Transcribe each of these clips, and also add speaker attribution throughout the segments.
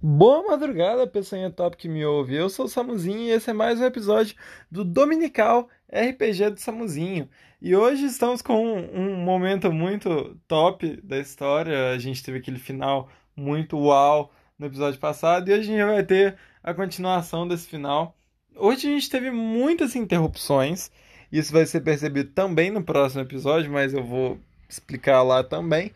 Speaker 1: Boa madrugada, pessoinha top que me ouve. Eu sou o Samuzinho e esse é mais um episódio do Dominical RPG do Samuzinho. E hoje estamos com um, um momento muito top da história. A gente teve aquele final muito uau no episódio passado e hoje a gente vai ter a continuação desse final. Hoje a gente teve muitas interrupções. Isso vai ser percebido também no próximo episódio, mas eu vou explicar lá também.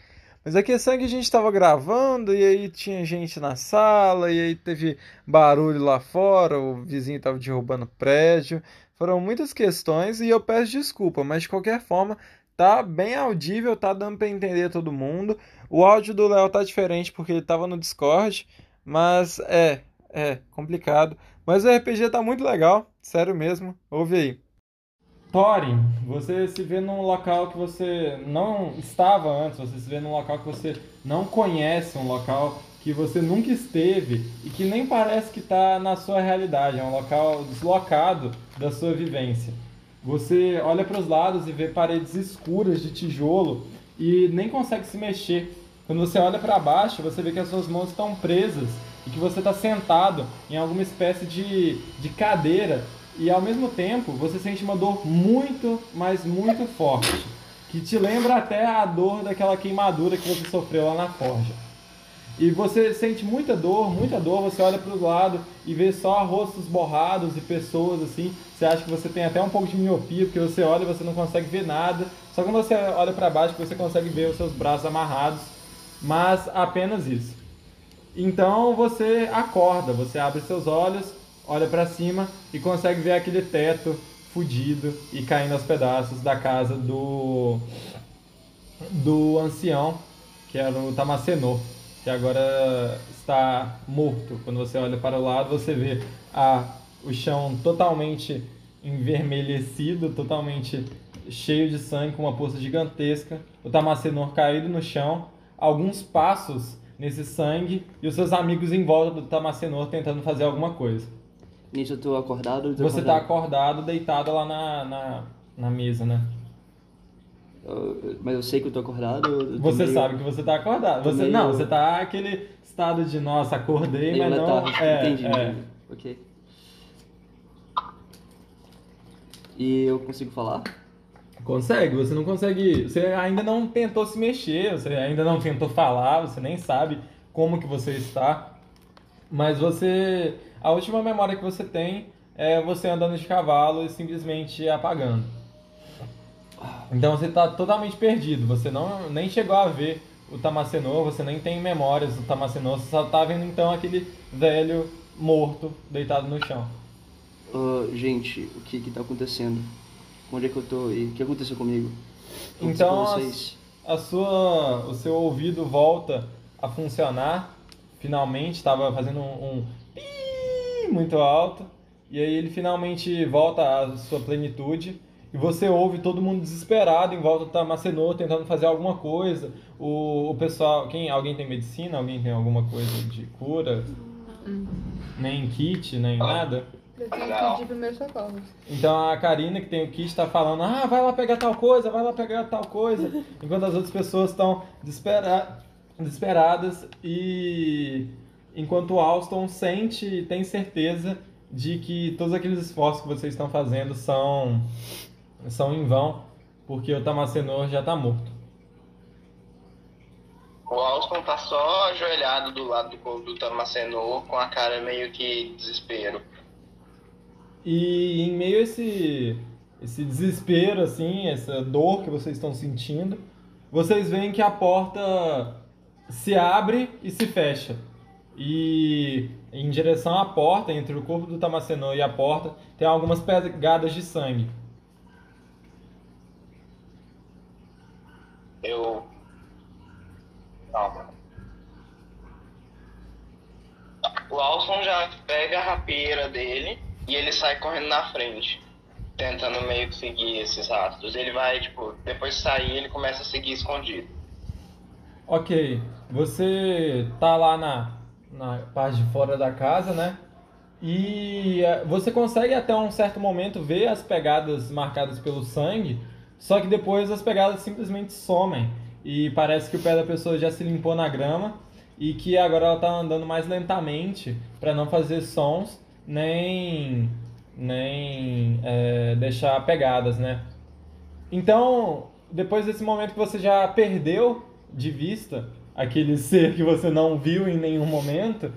Speaker 1: Mas a questão é que a gente estava gravando e aí tinha gente na sala e aí teve barulho lá fora, o vizinho estava derrubando prédio. Foram muitas questões e eu peço desculpa, mas de qualquer forma tá bem audível, tá dando para entender todo mundo. O áudio do Léo tá diferente porque ele estava no Discord, mas é, é complicado. Mas o RPG tá muito legal, sério mesmo. Ouve aí. Thorin, você se vê num local que você não estava antes, você se vê num local que você não conhece, um local que você nunca esteve e que nem parece que está na sua realidade, é um local deslocado da sua vivência. Você olha para os lados e vê paredes escuras de tijolo e nem consegue se mexer. Quando você olha para baixo, você vê que as suas mãos estão presas e que você está sentado em alguma espécie de, de cadeira e ao mesmo tempo você sente uma dor muito, mas muito forte, que te lembra até a dor daquela queimadura que você sofreu lá na forja. E você sente muita dor, muita dor, você olha para o lado e vê só rostos borrados e pessoas assim. Você acha que você tem até um pouco de miopia, porque você olha e você não consegue ver nada. Só quando você olha para baixo você consegue ver os seus braços amarrados, mas apenas isso. Então você acorda, você abre seus olhos olha para cima e consegue ver aquele teto fudido e caindo aos pedaços da casa do do ancião, que era o Tamacenor, que agora está morto. Quando você olha para o lado, você vê a, o chão totalmente envermelhecido, totalmente cheio de sangue, com uma poça gigantesca. O Tamacenor caído no chão, alguns passos nesse sangue e os seus amigos em volta do Tamacenor tentando fazer alguma coisa.
Speaker 2: Nisso eu tô acordado?
Speaker 1: Tô você tá acordado, deitado lá na, na, na mesa, né?
Speaker 2: Eu, mas eu sei que eu tô acordado. Eu
Speaker 1: tô você meio... sabe que você tá acordado. Você, meio... Não, você tá aquele estado de, nossa, acordei, meio mas não...
Speaker 2: É, entendi, é. Ok. E eu consigo falar?
Speaker 1: Consegue, você não consegue. Você ainda não tentou se mexer, você ainda não tentou falar, você nem sabe como que você está. Mas você a última memória que você tem é você andando de cavalo e simplesmente apagando. Então você está totalmente perdido. Você não nem chegou a ver o Tamacenor, você nem tem memórias do Tamacenor, você só está vendo então aquele velho morto deitado no chão.
Speaker 2: Uh, gente, o que está acontecendo? Onde é que eu tô e o que aconteceu comigo?
Speaker 1: então a, a, sua, o seu ouvido volta a funcionar. Finalmente estava fazendo um, um muito alto, e aí ele finalmente volta à sua plenitude, e você ouve todo mundo desesperado em volta do Tamacenor tentando fazer alguma coisa. O, o pessoal, quem alguém tem medicina, alguém tem alguma coisa de cura? Nem kit, nem nada.
Speaker 3: Eu tenho que pedir primeiros socorros.
Speaker 1: Então a Karina, que tem o kit, está falando: ah, vai lá pegar tal coisa, vai lá pegar tal coisa. Enquanto as outras pessoas estão desespera desesperadas e enquanto o Alston sente e tem certeza de que todos aqueles esforços que vocês estão fazendo são, são em vão, porque o Tamacenor já está morto.
Speaker 4: O Alston tá só ajoelhado do lado do corpo do Tamacenor, com a cara meio que desespero.
Speaker 1: E em meio a esse, esse desespero, assim, essa dor que vocês estão sentindo, vocês veem que a porta se abre e se fecha. E em direção à porta, entre o corpo do Tamacenor e a porta, tem algumas pegadas de sangue.
Speaker 4: Eu. Calma. O Alson já pega a rapieira dele e ele sai correndo na frente, tentando meio que seguir esses rastros. Ele vai, tipo, depois de sair, ele começa a seguir escondido.
Speaker 1: Ok, você tá lá na na parte de fora da casa, né? E é, você consegue até um certo momento ver as pegadas marcadas pelo sangue, só que depois as pegadas simplesmente somem e parece que o pé da pessoa já se limpou na grama e que agora ela tá andando mais lentamente para não fazer sons nem nem é, deixar pegadas, né? Então, depois desse momento que você já perdeu de vista aquele ser que você não viu em nenhum momento,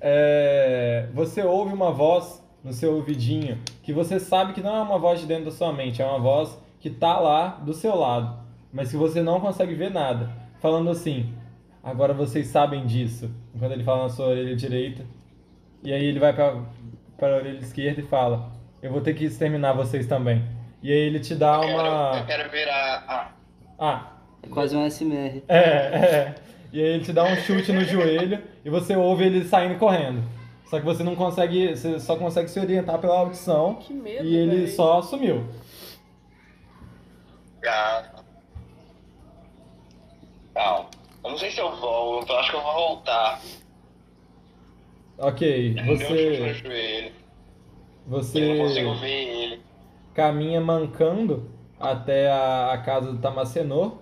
Speaker 1: é, você ouve uma voz no seu ouvidinho que você sabe que não é uma voz de dentro da sua mente, é uma voz que tá lá do seu lado, mas que você não consegue ver nada, falando assim: agora vocês sabem disso. Quando ele fala na sua orelha direita, e aí ele vai para a orelha esquerda e fala: eu vou ter que exterminar vocês também. E aí ele te dá
Speaker 4: Eu quero,
Speaker 1: uma
Speaker 4: eu quero virar. Ah,
Speaker 1: ah
Speaker 2: É quase um SMR.
Speaker 1: é, é. E aí ele te dá um chute no joelho e você ouve ele saindo correndo. Só que você não consegue, você só consegue se orientar pela audição
Speaker 3: Que medo,
Speaker 1: e ele
Speaker 3: véi.
Speaker 1: só sumiu.
Speaker 4: gato. Não. Eu não sei se eu volto, eu acho que eu vou voltar.
Speaker 1: Ok, você, você
Speaker 4: Eu não consigo ver ele.
Speaker 1: caminha mancando até a, a casa do Tamacenor,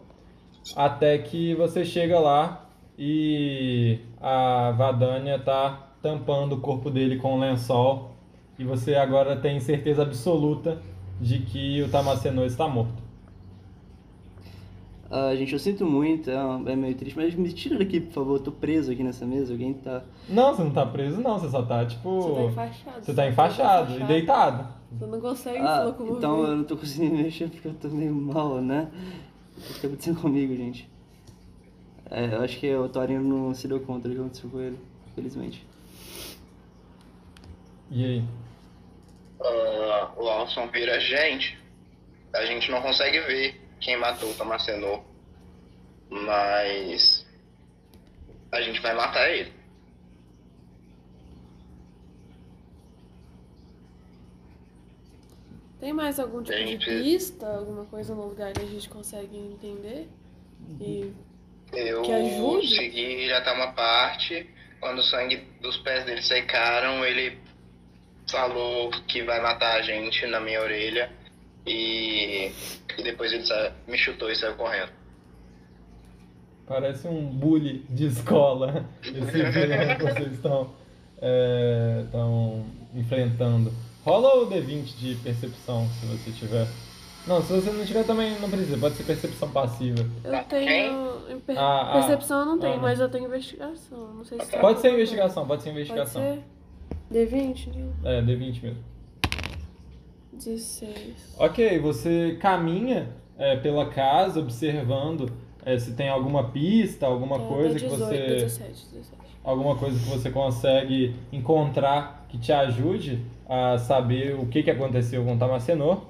Speaker 1: até que você chega lá e a Vadania tá tampando o corpo dele com um lençol e você agora tem certeza absoluta de que o Tamacenor está morto.
Speaker 2: Ah, gente, eu sinto muito, é, é meio triste, mas me tira daqui, por favor. Eu tô preso aqui nessa mesa, alguém tá.
Speaker 1: Não, você não tá preso não, você só tá tipo...
Speaker 3: Você tá enfaixado.
Speaker 1: Você tá enfaixado e deitado.
Speaker 3: Você não consegue se
Speaker 2: Ah,
Speaker 3: locomover.
Speaker 2: então eu não tô conseguindo me mexer porque eu tô meio mal, né? O que tá acontecendo comigo, gente? É, eu acho que o Torinho não se deu conta do que aconteceu com ele, felizmente.
Speaker 1: E aí?
Speaker 4: Ah, o Alson vira gente. A gente não consegue ver quem matou o Tomacenor. Mas. A gente vai matar ele.
Speaker 3: Tem mais algum tipo de pista, alguma coisa no lugar que a gente consegue entender? E
Speaker 4: Eu
Speaker 3: Que ajude?
Speaker 4: segui já tá uma parte. Quando o sangue dos pés dele secaram, ele falou que vai matar a gente na minha orelha. E, e depois ele sa- me chutou e saiu correndo.
Speaker 1: Parece um bully de escola, esse que vocês estão é, estão enfrentando. Rola o D20 de percepção, se você tiver. Não, se você não tiver também não precisa, pode ser percepção passiva.
Speaker 3: eu tenho. em per-
Speaker 1: Ah, ah.
Speaker 3: percepção eu não tenho,
Speaker 1: Ah, não.
Speaker 3: mas eu tenho investigação. Não sei se
Speaker 1: Pode ser
Speaker 3: alguma
Speaker 1: investigação, pode ser investigação.
Speaker 3: Pode ser? D20? né?
Speaker 1: É, D20 mesmo.
Speaker 3: 16.
Speaker 1: Ok, você caminha é, pela casa observando é, se tem alguma pista, alguma
Speaker 3: É,
Speaker 1: coisa
Speaker 3: deu
Speaker 1: que
Speaker 3: 18,
Speaker 1: você.
Speaker 3: 17, 17.
Speaker 1: alguma coisa que você consegue encontrar que te ajude a saber o que, que aconteceu com o Tamacenor.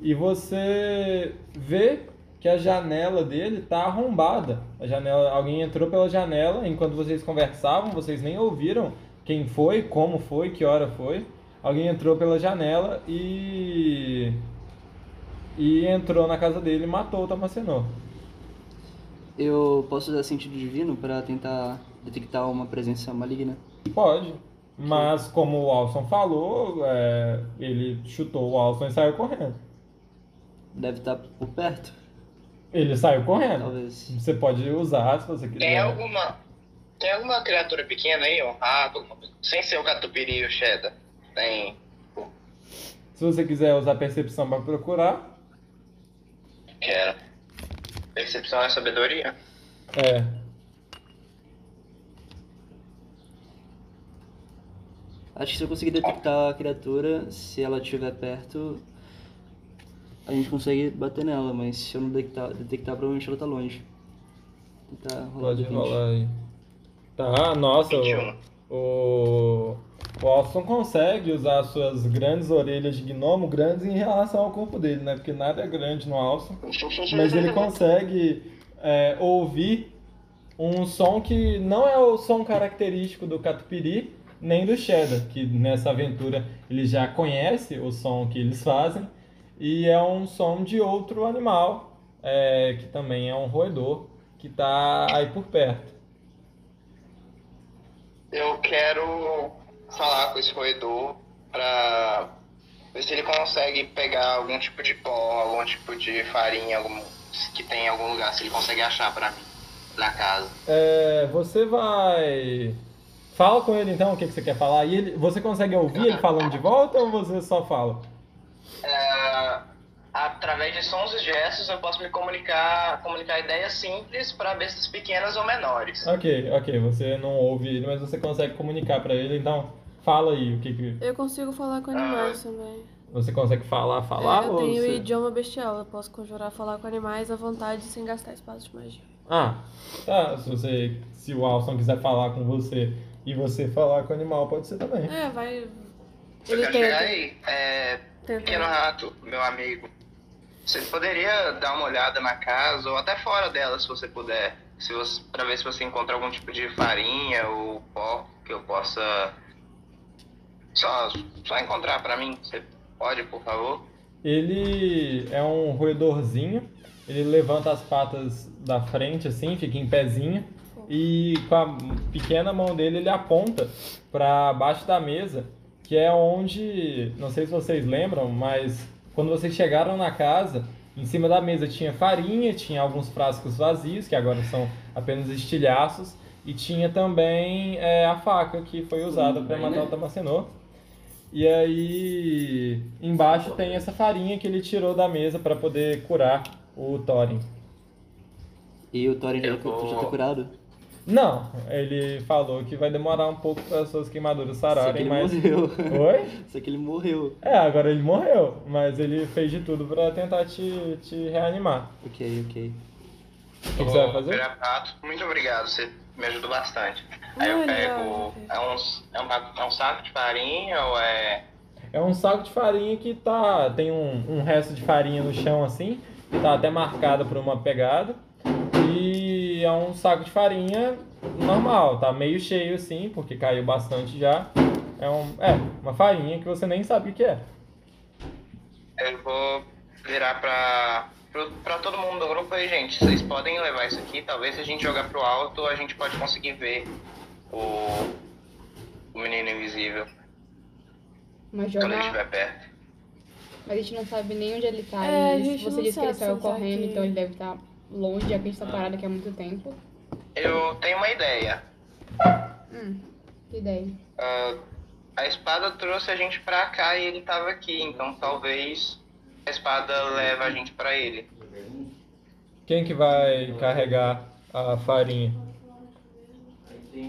Speaker 1: E você vê que a janela dele tá arrombada. A janela, alguém entrou pela janela enquanto vocês conversavam, vocês nem ouviram quem foi, como foi, que hora foi. Alguém entrou pela janela e e entrou na casa dele e matou o Tamacenor.
Speaker 2: Eu posso usar sentido divino pra tentar detectar uma presença maligna?
Speaker 1: Pode. Mas como o Alson falou, é, ele chutou o Alson e saiu correndo.
Speaker 2: Deve estar por perto,
Speaker 1: Ele saiu correndo.
Speaker 2: talvez.
Speaker 1: Você pode usar se você quiser.
Speaker 4: Tem alguma. Tem alguma criatura pequena aí, um rato, sem ser o catupiry e o cheddar? Tem.
Speaker 1: Se você quiser usar percepção para procurar,
Speaker 4: Quero. Percepção é sabedoria?
Speaker 1: é.
Speaker 2: Acho que se eu conseguir detectar a criatura, se ela estiver perto, a gente consegue bater nela, mas se eu não detectar, detectar provavelmente ela tá longe. Tentar rolar
Speaker 1: Pode
Speaker 2: D20.
Speaker 1: rolar aí. Tá, nossa,
Speaker 4: 21.
Speaker 1: o, o, o Alson consegue usar as suas grandes orelhas de gnomo, grandes em relação ao corpo dele, né? Porque nada é grande no Alson. mas ele consegue é, ouvir um som que não é o som característico do catupiry nem do cheddar, que nessa aventura ele já conhece o som que eles fazem e é um som de outro animal é, que também é um roedor que está aí por perto.
Speaker 4: Eu quero falar com esse roedor pra ver se ele consegue pegar algum tipo de pó, algum tipo de farinha algum, que tem em algum lugar, se ele consegue achar pra mim. na casa.
Speaker 1: É, você vai. Fala com ele então o que, que você quer falar. E ele, você consegue ouvir ele falando de volta ou você só fala?
Speaker 4: É, através de sons e gestos eu posso me comunicar, comunicar ideias simples para bestas pequenas ou menores.
Speaker 1: Ok, ok. Você não ouve ele, mas você consegue comunicar pra ele, então fala aí o que, que
Speaker 3: Eu consigo falar com animais também.
Speaker 1: você consegue falar, falar
Speaker 3: É, eu
Speaker 1: ou
Speaker 3: tenho
Speaker 1: você...
Speaker 3: idioma bestial, eu posso conjurar falar com animais à vontade sem gastar espaço de magia.
Speaker 1: Ah, tá. Se você, se o Alson quiser falar com você e você falar com o animal, pode ser também.
Speaker 3: É, vai.
Speaker 4: Eu
Speaker 3: Ele
Speaker 4: chegar
Speaker 3: tenta.
Speaker 4: aí. É, Pequeno rato, meu amigo. Você poderia dar uma olhada na casa ou até fora dela, se você puder, se você, para ver se você encontra algum tipo de farinha ou pó que eu possa só, só encontrar pra mim. Você pode, por favor?
Speaker 1: Ele é um roedorzinho. Ele levanta as patas da frente assim, fica em pezinho e com a pequena mão dele ele aponta para baixo da mesa, que é onde, não sei se vocês lembram, mas quando vocês chegaram na casa, em cima da mesa tinha farinha, tinha alguns frascos vazios, que agora são apenas estilhaços, e tinha também é, a faca que foi usada para matar o Tamacenor. E aí, embaixo tem essa farinha que ele tirou da mesa para poder curar o Thorin.
Speaker 2: E o Thorin já,
Speaker 4: Eu vou-
Speaker 2: já tá curado?
Speaker 1: Não, ele falou que vai demorar um pouco para as suas queimaduras
Speaker 2: Só que
Speaker 1: sararem,
Speaker 2: ele
Speaker 1: mas.
Speaker 2: morreu.
Speaker 1: Oi?
Speaker 2: Só que ele morreu.
Speaker 1: É, agora ele morreu, mas ele fez de tudo para tentar te, te reanimar.
Speaker 2: Ok, ok.
Speaker 1: O que, que você vai fazer?
Speaker 4: Muito obrigado, você me ajudou bastante. Aí eu pego. É um, é, um, é um saco de farinha ou é.
Speaker 1: É um saco de farinha que tá. Tem um, um resto de farinha no chão assim, que tá até marcado por uma pegada. E é um saco de farinha normal, tá meio cheio assim, porque caiu bastante já. É, um, é uma farinha que você nem sabe o que é.
Speaker 4: Eu vou virar pra, pro- pra todo mundo do grupo aí, gente. Vocês podem levar isso aqui. Talvez se a gente jogar pro alto, a gente pode conseguir ver o, o menino invisível
Speaker 5: Mas
Speaker 4: quando ele
Speaker 5: jogar.
Speaker 4: estiver perto.
Speaker 5: Mas a gente não sabe nem onde ele tá.
Speaker 3: É,
Speaker 5: e você disse que ele saiu
Speaker 3: tá
Speaker 5: correndo,
Speaker 3: aqui.
Speaker 5: então ele deve estar longe, já que a gente tá parado aqui há muito tempo.
Speaker 4: Eu tenho uma ideia.
Speaker 5: Hum, que ideia.
Speaker 4: Ah, a espada trouxe a gente pra cá e ele tava aqui, então talvez a espada leve a gente pra ele.
Speaker 1: Quem que vai carregar a farinha?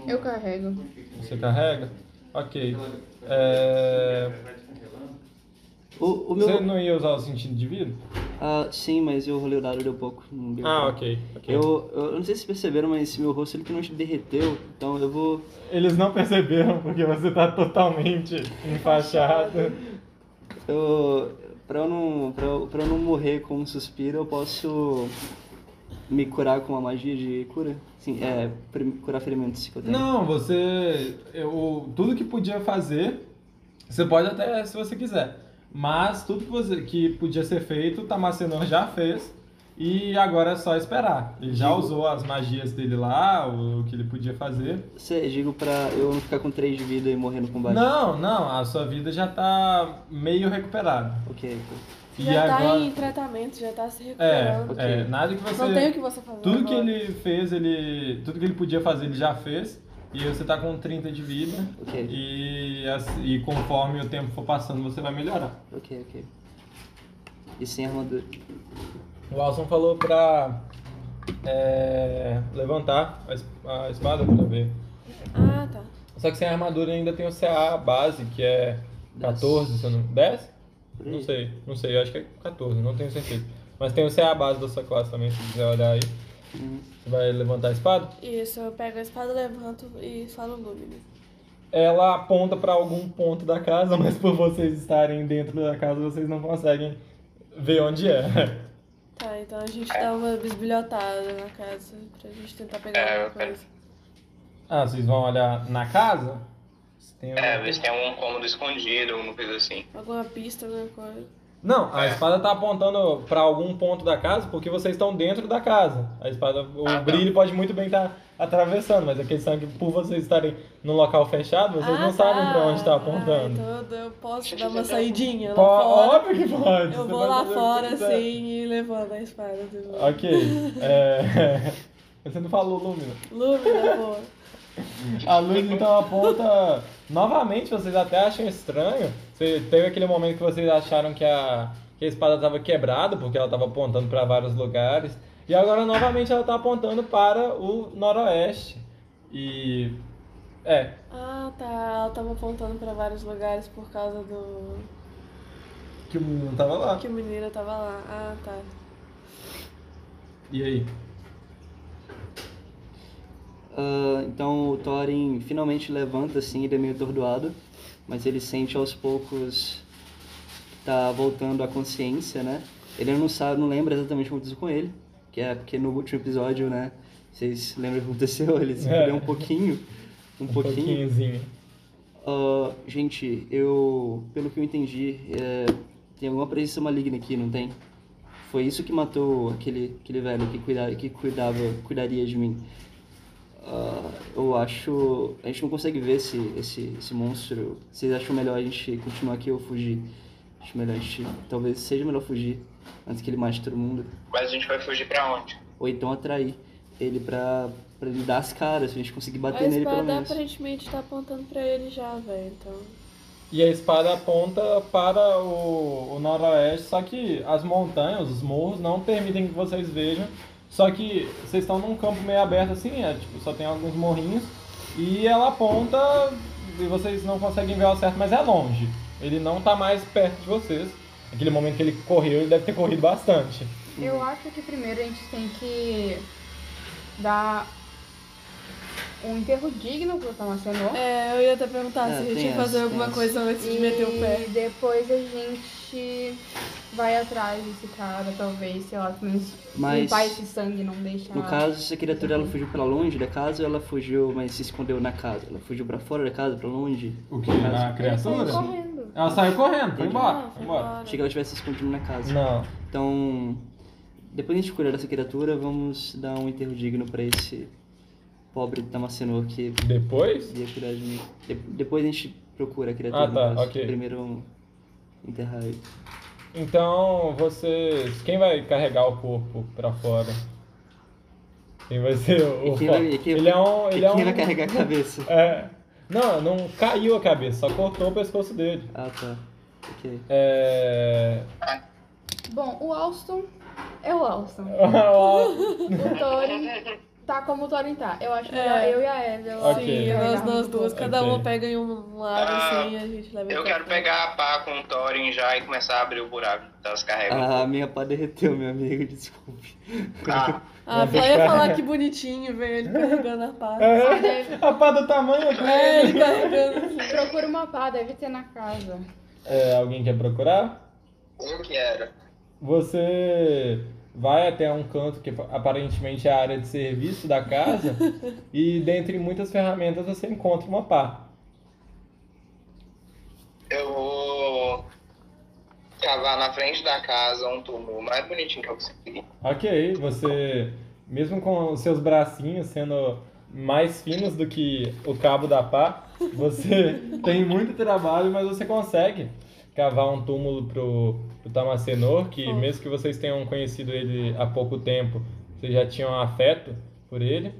Speaker 5: Eu carrego.
Speaker 1: Você carrega? Ok. É...
Speaker 2: O, o meu.
Speaker 1: Você não ia usar o sentido de vida?
Speaker 2: Ah, sim, mas eu rolei o dado deu pouco. Não deu
Speaker 1: Ah,
Speaker 2: pra-
Speaker 1: ok. ok.
Speaker 2: Eu, eu não sei se perceberam, mas meu rosto ele que não derreteu, então eu vou.
Speaker 1: Eles não perceberam porque você tá totalmente enfaixado.
Speaker 2: Eu, pra, eu não, pra, eu, pra eu não morrer com um suspiro, eu posso me curar com uma magia de cura? Sim, é, curar ferimentos que eu tenho.
Speaker 1: Não, você. Eu, tudo que podia fazer, você pode até se você quiser. Mas tudo que, você, que podia ser feito, o Tamacenor já fez. E agora é só esperar. Ele já
Speaker 2: Digo-
Speaker 1: usou as magias dele lá, o que ele podia fazer.
Speaker 2: Você, digo pra eu não ficar com 3 de vida e morrer no combate.
Speaker 1: Não, não, a sua vida já tá meio recuperada.
Speaker 2: Ok.
Speaker 1: E
Speaker 3: Já tá
Speaker 1: agora.
Speaker 3: em tratamento, já tá se
Speaker 1: É,
Speaker 3: recuperando.
Speaker 2: Ok.
Speaker 1: é, nada que você.
Speaker 3: Não tem o que você fazer.
Speaker 1: Tudo que
Speaker 3: agora.
Speaker 1: ele fez, ele. Tudo que ele podia fazer, ele já fez. E você tá com 30 de vida.
Speaker 2: Ok.
Speaker 1: E, e conforme o tempo for passando, você vai melhorar.
Speaker 2: Ok, ok. E sem armadura.
Speaker 1: O Alson falou pra é, levantar a a espada pra ver.
Speaker 3: Ah, tá.
Speaker 1: Só que sem armadura ainda tem o CA base, que é 14, se eu não. 10?
Speaker 2: Por aí.
Speaker 1: Não sei, não sei, eu acho que é 14, não tenho certeza. Mas tem o CA base da sua classe também, se quiser olhar aí. Você vai levantar a espada?
Speaker 3: Isso, eu pego a espada, levanto e falo Lumine.
Speaker 1: ela aponta para algum ponto da casa, mas por vocês estarem dentro da casa, vocês não conseguem ver onde é.
Speaker 3: Tá, então a gente dá uma bisbilhotada na casa pra gente tentar pegar
Speaker 4: É,
Speaker 3: alguma coisa.
Speaker 1: Ah, vocês vão olhar na casa? Se tem
Speaker 4: É, ver se tem algum cômodo escondido, alguma coisa assim.
Speaker 3: Alguma pista, alguma coisa.
Speaker 1: Não, a espada tá apontando para algum ponto da casa porque vocês estão dentro da casa. A espada, o
Speaker 4: Ah, tá.
Speaker 1: brilho pode muito bem estar atravessando, mas a questão é que por vocês estarem num local fechado, vocês
Speaker 3: Ah,
Speaker 1: não sabem
Speaker 3: tá.
Speaker 1: para onde está
Speaker 3: Ah,
Speaker 1: apontando.
Speaker 3: então eu posso dar uma saidinha lá fora.
Speaker 1: óbvio que pode.
Speaker 3: Eu vou lá fora assim e levando a espada. de novo.
Speaker 1: Ok. É... Você não falou Lúmina.
Speaker 3: Lúmina, boa.
Speaker 1: A luz então aponta. Novamente, vocês até acham estranho. Você teve aquele momento que vocês acharam que a, que a espada estava quebrada, porque ela estava apontando para vários lugares. E agora novamente ela está apontando para o noroeste. E. É.
Speaker 3: Ah, tá. Ela tava apontando pra vários lugares por causa do.
Speaker 1: Que o menino tava lá.
Speaker 3: Que o menino tava lá. Ah, tá.
Speaker 1: E aí?
Speaker 2: Ah, então o Thorin finalmente levanta assim, ele é meio atordoado, mas ele sente aos poucos que tá voltando a consciência, né? Ele não sabe, não lembra exatamente o que aconteceu com ele, que é porque no último episódio, né? Vocês lembram o que aconteceu? Ele se
Speaker 1: É.
Speaker 2: um pouquinho. Um,
Speaker 1: Um
Speaker 2: pouquinho.
Speaker 1: pouquinhozinho.
Speaker 2: Ah, gente, eu, pelo que eu entendi, é, tem alguma presença maligna aqui, não tem? Foi isso que matou aquele, aquele velho que, cuida, que cuidava, cuidaria de mim. Ah, eu acho. A gente não consegue ver esse, esse, esse monstro. Vocês acham melhor a gente continuar aqui ou fugir? Acho melhor a gente. Talvez seja melhor fugir antes que ele mate todo mundo.
Speaker 4: Mas a gente vai fugir pra onde?
Speaker 2: Ou então atrair ele pra, pra ele dar as caras, se a gente conseguir bater
Speaker 3: A
Speaker 2: nele pelo
Speaker 3: espada
Speaker 2: menos.
Speaker 3: aparentemente tá apontando pra ele já, velho. Então.
Speaker 1: E a espada aponta para o, o noroeste, só que as montanhas, os morros, não permitem que vocês vejam. Só que vocês estão num campo meio aberto assim, é, tipo, só tem alguns morrinhos. E ela aponta e vocês não conseguem ver ao certo, mas é longe. Ele não tá mais perto de vocês. Naquele momento que ele correu, ele deve ter corrido bastante.
Speaker 5: Eu acho que primeiro a gente tem que dar um enterro digno pro Tamacenô.
Speaker 3: É, eu ia até perguntar
Speaker 2: É,
Speaker 3: se a gente ia fazer alguma coisa antes de meter o pé.
Speaker 5: E depois a gente vai atrás desse cara, talvez, sei lá,
Speaker 2: Mas-
Speaker 5: limpar esse sangue, não deixar.
Speaker 2: No caso, essa criatura ela fugiu pra longe da casa ou ela fugiu, mas se escondeu na casa? Ela fugiu pra fora da casa, pra longe?
Speaker 1: O que?
Speaker 2: Da casa?
Speaker 1: A
Speaker 5: Ele
Speaker 1: criatura?
Speaker 5: saiu correndo.
Speaker 1: Ela saiu correndo, foi embora.
Speaker 3: Ah,
Speaker 1: Foi embora.
Speaker 3: embora.
Speaker 2: Achei que ela tivesse se escondido na casa.
Speaker 1: Não.
Speaker 2: Então, depois de a gente curar dessa criatura, vamos dar um enterro digno pra esse pobre Tamacenor que
Speaker 1: Depois?
Speaker 2: ia de mim. De- depois a gente procura a criatura.
Speaker 1: Ah, tá, ok.
Speaker 2: Primeiro ele.
Speaker 1: Então, vocês. Quem vai carregar o corpo pra fora? Quem vai ser o.
Speaker 2: Quem vai, quem,
Speaker 1: ele é um. Ele é
Speaker 2: quem
Speaker 1: um...
Speaker 2: vai carregar a cabeça?
Speaker 1: É. Não, não caiu a cabeça, só cortou o pescoço dele.
Speaker 2: Ah, tá. Ok.
Speaker 1: É.
Speaker 5: Bom, o Alston é o Alston. O Thorin tá como o Thorin tá. Eu acho melhor
Speaker 3: É.
Speaker 5: eu e a Evelyn.
Speaker 1: Ok.
Speaker 3: Sim, nós, nós duas, cada
Speaker 1: Ok.
Speaker 3: uma pega em um lado
Speaker 4: Ah,
Speaker 3: assim e a gente leva
Speaker 4: Eu quero pegar a pá com o Thorin já e começar a abrir o buraco que elas carregam.
Speaker 2: Ah, minha pá derreteu, meu amigo, desculpe.
Speaker 4: Ah,
Speaker 3: Ah,
Speaker 1: Vai
Speaker 3: só ia falar que bonitinho, velho, ele carregando a pá.
Speaker 1: É, a pá do tamanho aqui.
Speaker 3: É, ele carregando assim.
Speaker 5: Procura uma pá, deve ter na casa.
Speaker 1: É, alguém quer procurar?
Speaker 4: eu quero.
Speaker 1: Você vai até um canto que aparentemente é a área de serviço da casa e dentre muitas ferramentas você encontra uma pá.
Speaker 4: Eu vou cavar na frente da casa um túmulo mais bonitinho que eu conseguir.
Speaker 1: Ok, você, mesmo com os seus bracinhos sendo mais finos do que o cabo da pá, você tem muito trabalho, mas você consegue cavar um túmulo pro, pro Tamacenor, que
Speaker 3: Oh.
Speaker 1: mesmo que vocês tenham conhecido ele há pouco tempo, vocês já tinham afeto por ele.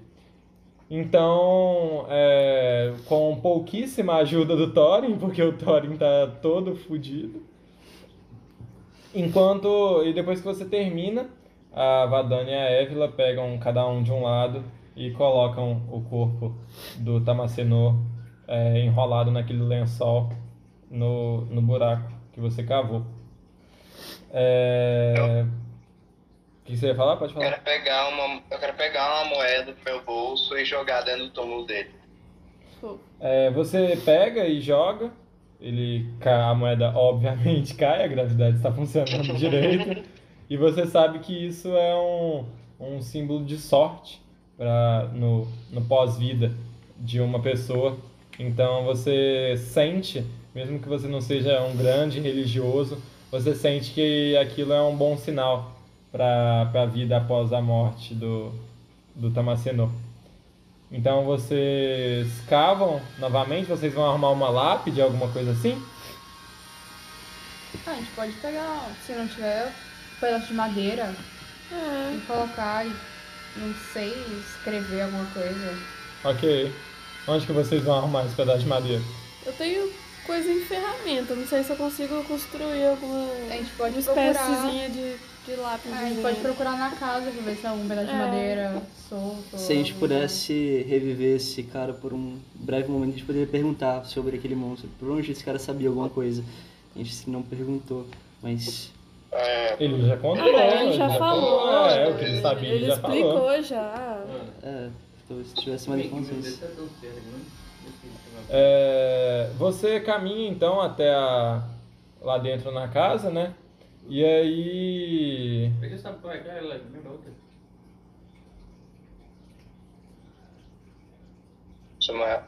Speaker 1: Então, é, com pouquíssima ajuda do Thorin, porque o Thorin tá todo fudido. Enquanto, e depois que você termina, a Vadania e a Évila pegam cada um de um lado e colocam o corpo do Tamacenor é, enrolado naquele lençol no, no buraco que você cavou. É... O que você ia falar? Pode
Speaker 4: Eu
Speaker 1: falar.
Speaker 4: quero pegar uma, eu quero pegar uma moeda do meu bolso e jogar dentro do túmulo dele.
Speaker 1: É, você pega e joga, ele ca- a moeda obviamente cai, a gravidade está funcionando direito, e você sabe que isso é um, um símbolo de sorte pra, no, no pós-vida de uma pessoa. Então você sente, mesmo que você não seja um grande religioso, você sente que aquilo é um bom sinal para a vida após a morte do, do Tamacenô. Então vocês cavam novamente, vocês vão arrumar uma lápide, alguma coisa assim?
Speaker 5: Ah, a gente pode pegar, se não tiver, um pedaço de madeira
Speaker 3: é.
Speaker 5: e colocar e não sei escrever alguma coisa.
Speaker 1: Ok. Onde que vocês vão arrumar esse pedaço de madeira?
Speaker 3: Eu tenho coisa em ferramenta, não sei se eu consigo construir alguma
Speaker 5: A gente pode
Speaker 3: espéciezinha de, de lápis.
Speaker 5: Ah, a gente pode procurar na casa pra ver se é algum pedaço de
Speaker 3: É.
Speaker 5: madeira solto.
Speaker 2: Se a gente pudesse reviver esse cara por um breve momento, a gente poderia perguntar sobre aquele monstro. Provavelmente esse cara sabia alguma coisa. A gente não perguntou, mas
Speaker 4: É,
Speaker 1: Ele já contou.
Speaker 3: Ah, ele já falou.
Speaker 1: contou. É, o que ele sabia, ele,
Speaker 3: Ele
Speaker 1: já
Speaker 3: explicou
Speaker 1: falou.
Speaker 3: já.
Speaker 2: é, talvez se tivesse mais informações.
Speaker 1: É, você caminha então até a, lá dentro na casa, né? E aí.
Speaker 4: Samuel.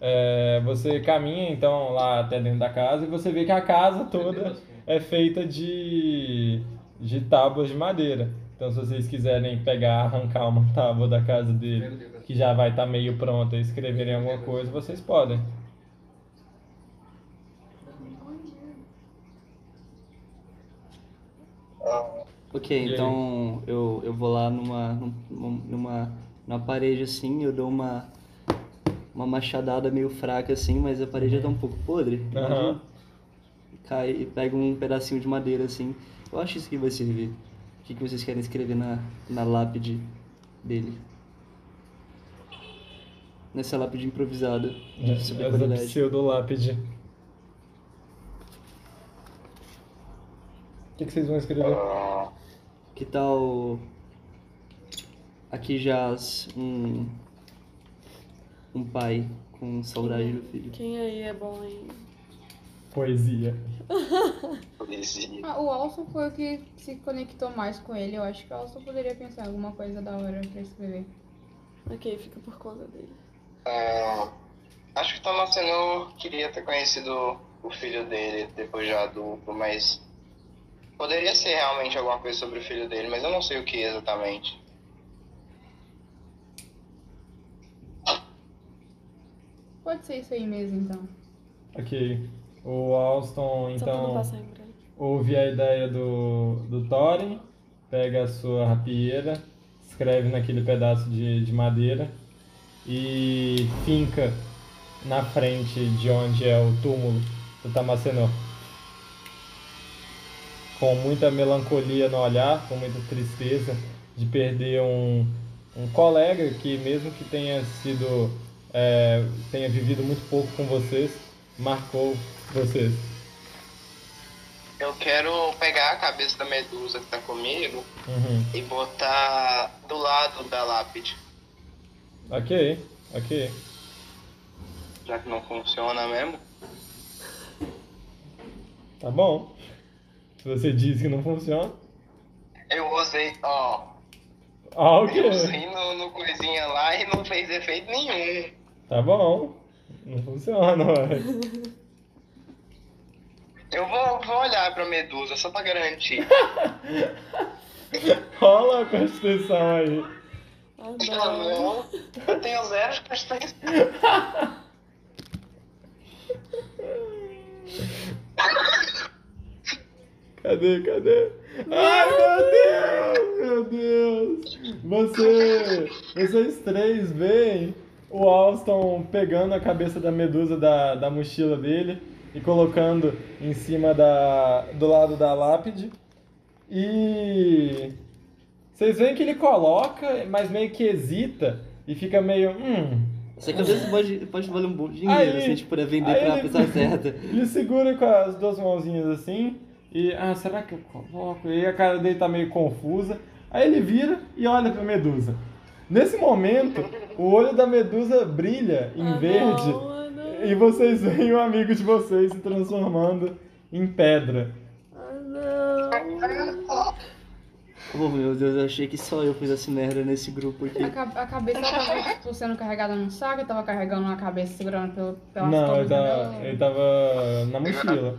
Speaker 1: é, você caminha então lá até dentro da casa e você vê que a casa toda é feita de, de tábuas de madeira. Então, se vocês quiserem pegar, arrancar uma tábua da casa dele, que já vai estar meio pronta, e escreverem alguma coisa, vocês podem.
Speaker 2: Ok, então eu, eu vou lá numa, num- numa, numa parede assim, eu dou uma, uma machadada meio fraca assim, mas a parede já tá um pouco podre.
Speaker 1: Aham.
Speaker 2: Cai e pego um pedacinho de madeira assim. Eu acho que isso aqui vai servir. O que, que vocês querem escrever na, na lápide dele? Nessa lápide improvisada de super
Speaker 1: Essa
Speaker 2: qualidade.
Speaker 1: pseudo-lápide. O que, que vocês vão escrever?
Speaker 2: Que tal aqui jaz um um pai com saudade do filho?
Speaker 3: Quem aí é bom em.
Speaker 1: Poesia.
Speaker 4: poesia.
Speaker 5: Ah, o Alson foi o que se conectou mais com ele. Eu acho que o Alson poderia pensar em alguma coisa da hora pra escrever.
Speaker 3: Ok, fica por conta dele.
Speaker 4: Ah, acho que o Tomasino queria ter conhecido o filho dele depois de adulto, mas poderia ser realmente alguma coisa sobre o filho dele, mas eu não sei o que exatamente.
Speaker 5: Pode ser isso aí mesmo, então.
Speaker 1: Ok. O Alston, então, ouve a ideia do, do Thorin, pega a sua rapieira, escreve naquele pedaço de, de madeira e finca na frente de onde é o túmulo do Tamacenor. Com muita melancolia no olhar, com muita tristeza de perder um, um colega que, mesmo que tenha sido, é, tenha vivido muito pouco com vocês, marcou vocês.
Speaker 4: Eu quero pegar a cabeça da medusa que tá comigo
Speaker 1: Uhum.
Speaker 4: e botar do lado da lápide,
Speaker 1: Ok, ok.
Speaker 4: já que não funciona mesmo.
Speaker 1: Tá bom. Se você diz que não funciona.
Speaker 4: Eu usei, ó,
Speaker 1: Ah, ok.
Speaker 4: eu usei no, no coisinha lá e não fez efeito nenhum.
Speaker 1: Tá bom. Não funciona, ué.
Speaker 4: Eu vou, vou olhar pra medusa só pra garantir.
Speaker 1: Rola a constituição aí.
Speaker 3: Ah,
Speaker 4: não. Eu tenho zero de constituição.
Speaker 1: Cadê, cadê? Ai, meu Deus! Meu Deus! Você, vocês três veem o Alston pegando a cabeça da medusa da, da mochila dele e colocando em cima da, do lado da lápide. E vocês veem que ele coloca, mas meio que hesita e fica meio. Hum.
Speaker 2: Essa cabeça pode, pode valer um bom dinheiro
Speaker 1: Aí-
Speaker 2: se a gente puder vender pra
Speaker 1: ele-
Speaker 2: pessoa certa.
Speaker 1: Ele segura com as duas mãozinhas assim e, ah, será que eu coloco? E a cara dele tá meio confusa. Aí ele vira e olha pra medusa. Nesse momento, o olho da medusa brilha em
Speaker 3: Ah,
Speaker 1: verde
Speaker 3: não, ah, não.
Speaker 1: e vocês veem o amigo de vocês se transformando em pedra.
Speaker 3: Ah, não.
Speaker 2: Oh meu Deus, eu achei que só eu fizesse merda nesse grupo aqui.
Speaker 5: A, ca- a cabeça tava tipo, sendo carregada num saco, eu tava carregando uma cabeça segurando pelo, pelas
Speaker 1: Não, ele,
Speaker 5: dela.
Speaker 1: ele tava na mochila.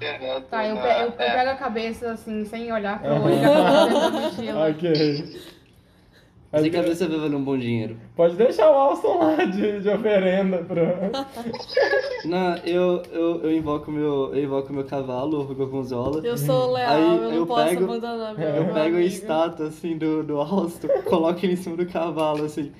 Speaker 5: Tá, eu, pe- eu, eu pego a cabeça assim, sem olhar pro
Speaker 1: Aham.
Speaker 5: olho, e coloco dentro mochila.
Speaker 1: Ok.
Speaker 2: Essa cabeça vai valer um bom dinheiro.
Speaker 1: Pode deixar o Alston lá de, de oferenda pra.
Speaker 2: Não, eu, eu, eu invoco meu. Eu invoco meu cavalo, o Gorgonzola.
Speaker 3: Eu sou leal,
Speaker 2: Aí
Speaker 3: eu não
Speaker 2: eu
Speaker 3: posso
Speaker 2: pego-
Speaker 3: abandonar meu
Speaker 2: Eu
Speaker 3: meu
Speaker 2: pego a estátua assim do, do Alston, coloco ele em cima do cavalo, assim.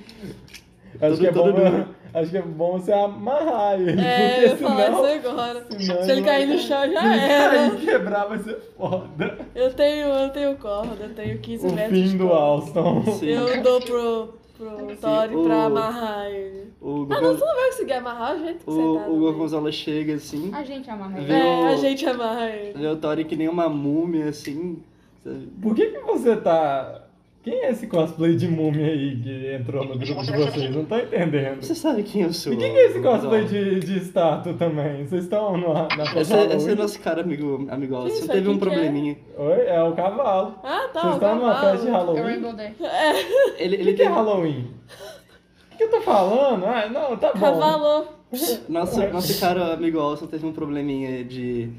Speaker 1: Acho que, é
Speaker 2: todo
Speaker 1: bom. Acho que é bom você amarrar ele.
Speaker 3: É, eu
Speaker 1: porque
Speaker 3: falar
Speaker 1: senão.
Speaker 3: isso agora.
Speaker 1: senão
Speaker 3: Se ele cair no chão, já
Speaker 1: Se ele
Speaker 3: era.
Speaker 1: cair e quebrar, vai ser foda.
Speaker 3: Eu tenho, eu tenho corda, eu tenho 15
Speaker 1: O
Speaker 3: metros
Speaker 1: fim do
Speaker 3: corda.
Speaker 1: Alston.
Speaker 2: Sim.
Speaker 3: Eu dou pro, pro Tori pra amarrar ele.
Speaker 2: O,
Speaker 3: Ah, não, você não vai conseguir amarrar o jeito que
Speaker 2: o,
Speaker 3: você tá.
Speaker 2: o
Speaker 3: também.
Speaker 2: Gorgonzola chega assim,
Speaker 5: A gente amarra ele.
Speaker 3: É,
Speaker 2: o-
Speaker 3: a gente amarra ele.
Speaker 2: vê o Tori que nem uma múmia, assim. sabe?
Speaker 1: Por que, que você tá. Quem é esse cosplay de múmia aí que entrou no grupo de vocês? Não tô entendendo.
Speaker 2: Você sabe quem eu sou.
Speaker 1: E quem que é esse cosplay de, de estátua também? Vocês estão na, na festa
Speaker 2: Esse, é- esse é
Speaker 1: Halloween?
Speaker 2: nosso cara amigo, amigo.
Speaker 3: Isso,
Speaker 2: Teve um
Speaker 3: é?
Speaker 2: probleminha.
Speaker 1: Oi, é o cavalo.
Speaker 3: Ah, tá.
Speaker 1: Vocês
Speaker 3: o
Speaker 1: estão numa festa de
Speaker 5: É o
Speaker 1: Halloween?
Speaker 5: Rainbow Dash.
Speaker 2: Ele,
Speaker 1: O
Speaker 2: ele
Speaker 1: que, que é Halloween? O que, que eu tô falando? Ah, não, tá bom.
Speaker 3: Cavalo.
Speaker 2: Nosso, nosso cara amigo Alson teve um probleminha de,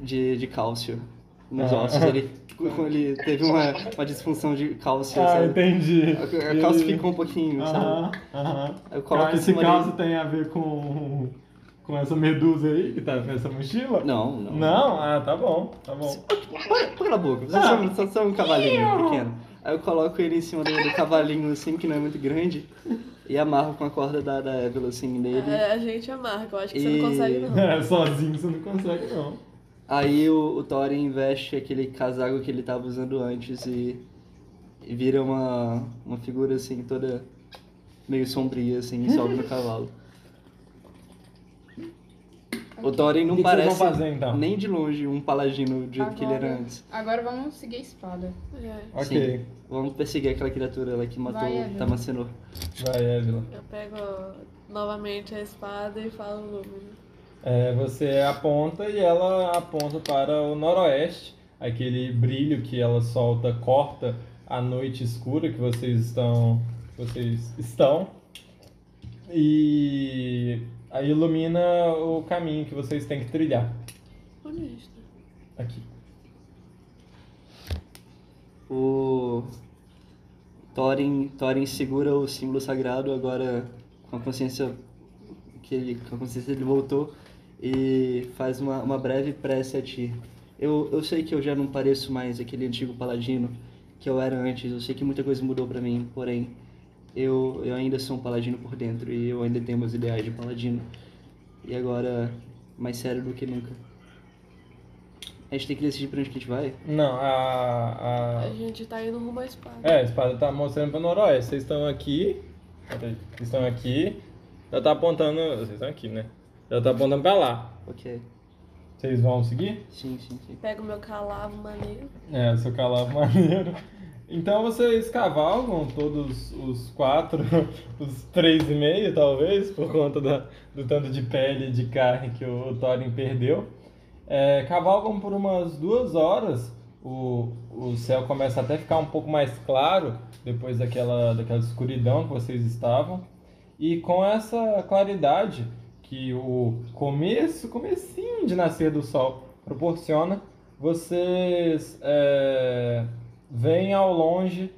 Speaker 2: de, de cálcio nos
Speaker 1: Ah.
Speaker 2: ossos. Ele, ele teve uma, uma disfunção de cálcio,
Speaker 1: Ah,
Speaker 2: sabe?
Speaker 1: entendi.
Speaker 2: A, a calcificou um pouquinho,
Speaker 1: Aham,
Speaker 2: sabe?
Speaker 1: aham.
Speaker 2: Eu coloco
Speaker 1: Ah, Esse caso
Speaker 2: dele.
Speaker 1: tem a ver com, com essa medusa aí que tá nessa mochila?
Speaker 2: Não, não.
Speaker 1: Não? Ah, tá bom, tá bom.
Speaker 2: Para, para a boca, você
Speaker 1: Ah.
Speaker 2: só, só, só um cavalinho pequeno. Aí eu coloco ele em cima do, do cavalinho, assim, que não é muito grande, e amarro com a corda da, da Evelyn, assim, nele.
Speaker 3: É, a gente amarra, eu acho que você
Speaker 2: E-
Speaker 3: não consegue, não.
Speaker 1: É, sozinho você não consegue, não.
Speaker 2: Aí o, o Thorin veste aquele casaco que ele tava usando antes e, e vira uma, uma figura assim, toda meio sombria, assim, e sobe no cavalo. O Thorin não
Speaker 1: O que que vocês
Speaker 2: parece
Speaker 1: vão fazer, então?
Speaker 2: nem de longe um paladino do jeito que ele era
Speaker 5: Agora-
Speaker 2: antes.
Speaker 5: Agora vamos seguir a espada.
Speaker 3: É.
Speaker 1: Ok,
Speaker 2: Sim. Vamos perseguir aquela criatura lá que matou
Speaker 5: Vai,
Speaker 2: o. Tamacenor.
Speaker 1: vai, Évila.
Speaker 3: Eu pego novamente a espada e falo Lúmina.
Speaker 1: É, você aponta e ela aponta para o noroeste. Aquele brilho que ela solta corta a noite escura que vocês estão, vocês estão e aí ilumina o caminho que vocês têm que trilhar
Speaker 3: Honesto.
Speaker 1: aqui.
Speaker 2: O Thorin, Thorin segura o símbolo sagrado agora com a consciência que ele, com a consciência ele voltou e faz uma, uma breve prece a ti. Eu, eu sei que eu já não pareço mais aquele antigo paladino que eu era antes. Eu sei que muita coisa mudou pra mim, porém eu, eu ainda sou um paladino por dentro e eu ainda tenho meus ideais de paladino. E agora mais sério do que nunca. A gente tem que decidir pra onde que a gente vai.
Speaker 1: Não, a, a
Speaker 3: A gente tá indo rumo à espada.
Speaker 1: é, a espada tá mostrando para o noroeste. Vocês estão aqui, vocês estão aqui, já tá apontando, vocês estão aqui, né? Já tá apontando para lá.
Speaker 2: Ok.
Speaker 1: Vocês vão seguir?
Speaker 2: Sim, sim, sim.
Speaker 3: Pego meu calavo maneiro.
Speaker 1: É, seu calavo maneiro. Então vocês cavalgam todos os quatro, os três e meio talvez, por conta da, do tanto de pele e de carne que o, o Thorin perdeu. É, cavalgam por umas duas horas, o, o céu começa até a ficar um pouco mais claro depois daquela, daquela escuridão que vocês estavam. E com essa claridade que o começo, comecinho de nascer do sol proporciona, vocês é, veem ao longe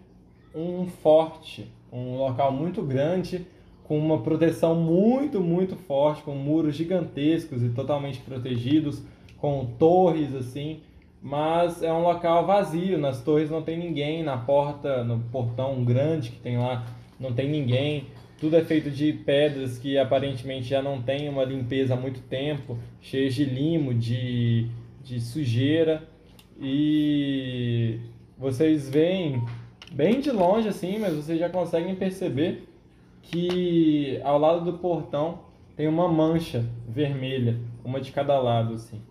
Speaker 1: um forte, um local muito grande, com uma proteção muito, muito forte, com muros gigantescos e totalmente protegidos, com torres assim, mas é um local vazio, nas torres não tem ninguém, na porta, no portão grande que tem lá, não tem ninguém. Tudo é feito de pedras que aparentemente já não tem uma limpeza há muito tempo, cheias de limo, de, de sujeira. E vocês veem bem de longe assim, mas vocês já conseguem perceber que ao lado do portão tem uma mancha vermelha, uma de cada lado assim.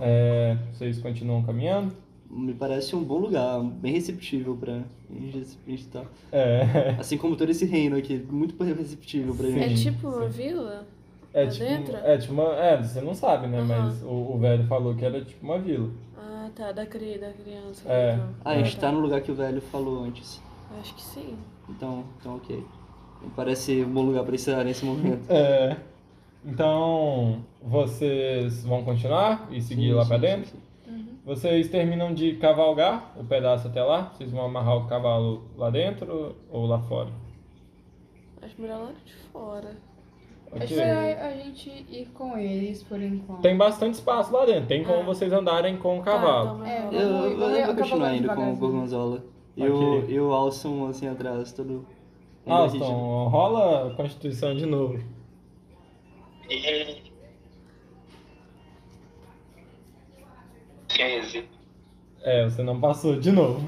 Speaker 1: É, vocês continuam caminhando?
Speaker 2: Me parece um bom lugar, bem receptível pra gente estar.
Speaker 1: É,
Speaker 2: Assim como todo esse reino aqui, muito receptível pra
Speaker 3: É
Speaker 2: gente.
Speaker 3: tipo uma vila?
Speaker 1: é tipo,
Speaker 3: dentro?
Speaker 1: é tipo uma, é, você não sabe, né?
Speaker 3: Aham.
Speaker 1: Mas o, o velho falou que era tipo uma vila.
Speaker 3: Ah, tá, da, cri, da criança.
Speaker 1: É.
Speaker 3: então.
Speaker 2: Ah, a gente tá no lugar que o velho falou antes.
Speaker 3: Acho que sim.
Speaker 2: Então, então ok. Parece um bom lugar pra estar nesse momento.
Speaker 1: É. Então, vocês vão continuar e seguir
Speaker 2: Sim,
Speaker 1: lá
Speaker 2: sim,
Speaker 1: pra
Speaker 2: sim,
Speaker 1: dentro?
Speaker 2: sim.
Speaker 1: Vocês terminam de cavalgar o pedaço até lá? Vocês vão amarrar o cavalo lá dentro ou lá fora?
Speaker 3: Acho melhor lá de fora.
Speaker 5: Acho
Speaker 1: Ok.
Speaker 5: melhor a gente ir com eles por enquanto.
Speaker 1: Tem bastante espaço lá dentro, tem como
Speaker 3: Ah.
Speaker 1: vocês andarem com o cavalo.
Speaker 3: Tá, então
Speaker 5: É.
Speaker 2: Eu, eu, eu
Speaker 5: vamos
Speaker 2: vou continuar indo com o. Gorgonzola. E, o,
Speaker 1: Ok.
Speaker 2: e o Alson assim atrás, todo.
Speaker 1: Alston, rola a Constituição de novo.
Speaker 4: E... 13.
Speaker 1: É, você não passou de novo.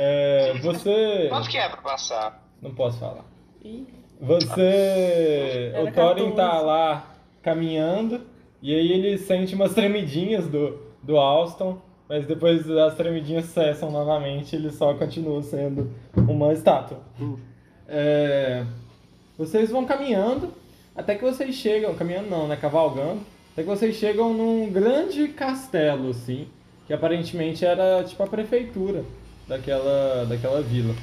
Speaker 1: É, você.
Speaker 4: Quanto que é pra passar?
Speaker 1: Não posso falar.
Speaker 3: Ih,
Speaker 1: Você.
Speaker 3: Era
Speaker 1: o Thorin
Speaker 3: 14.
Speaker 1: tá lá caminhando e aí ele sente umas tremidinhas do, do Alston, mas depois as tremidinhas cessam novamente ele só continua sendo uma estátua. É, vocês vão caminhando até que vocês chegam, caminhando não, né? Cavalgando, até que vocês chegam num grande castelo, assim, que aparentemente era tipo a prefeitura daquela, daquela vila.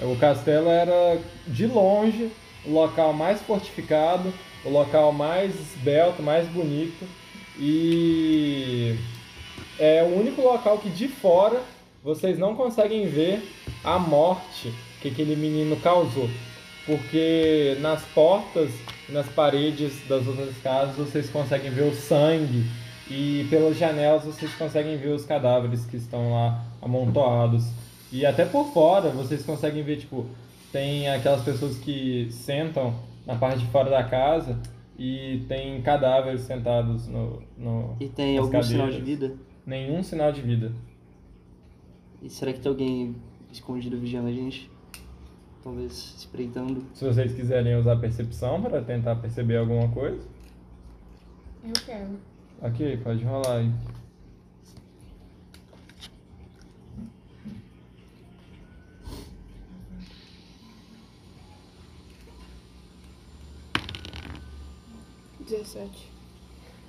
Speaker 1: O castelo era de longe o local mais fortificado, o local mais esbelto, mais bonito e é o único local que de fora vocês não conseguem ver a morte que aquele menino causou. Porque nas portas e nas paredes das outras casas vocês conseguem ver o sangue e pelas janelas vocês conseguem ver os cadáveres que estão lá amontoados. E até por fora vocês conseguem ver, tipo, tem aquelas pessoas que sentam na parte de fora da casa e tem cadáveres sentados no, no
Speaker 2: E tem algum sinal de
Speaker 1: cadeiras.
Speaker 2: vida?
Speaker 1: Nenhum sinal de vida.
Speaker 2: E será que tem alguém escondido vigiando a gente? Talvez espreitando.
Speaker 1: Se vocês quiserem usar percepção para tentar perceber alguma coisa,
Speaker 5: Eu quero.
Speaker 1: Ok, pode rolar aí.
Speaker 3: dezessete.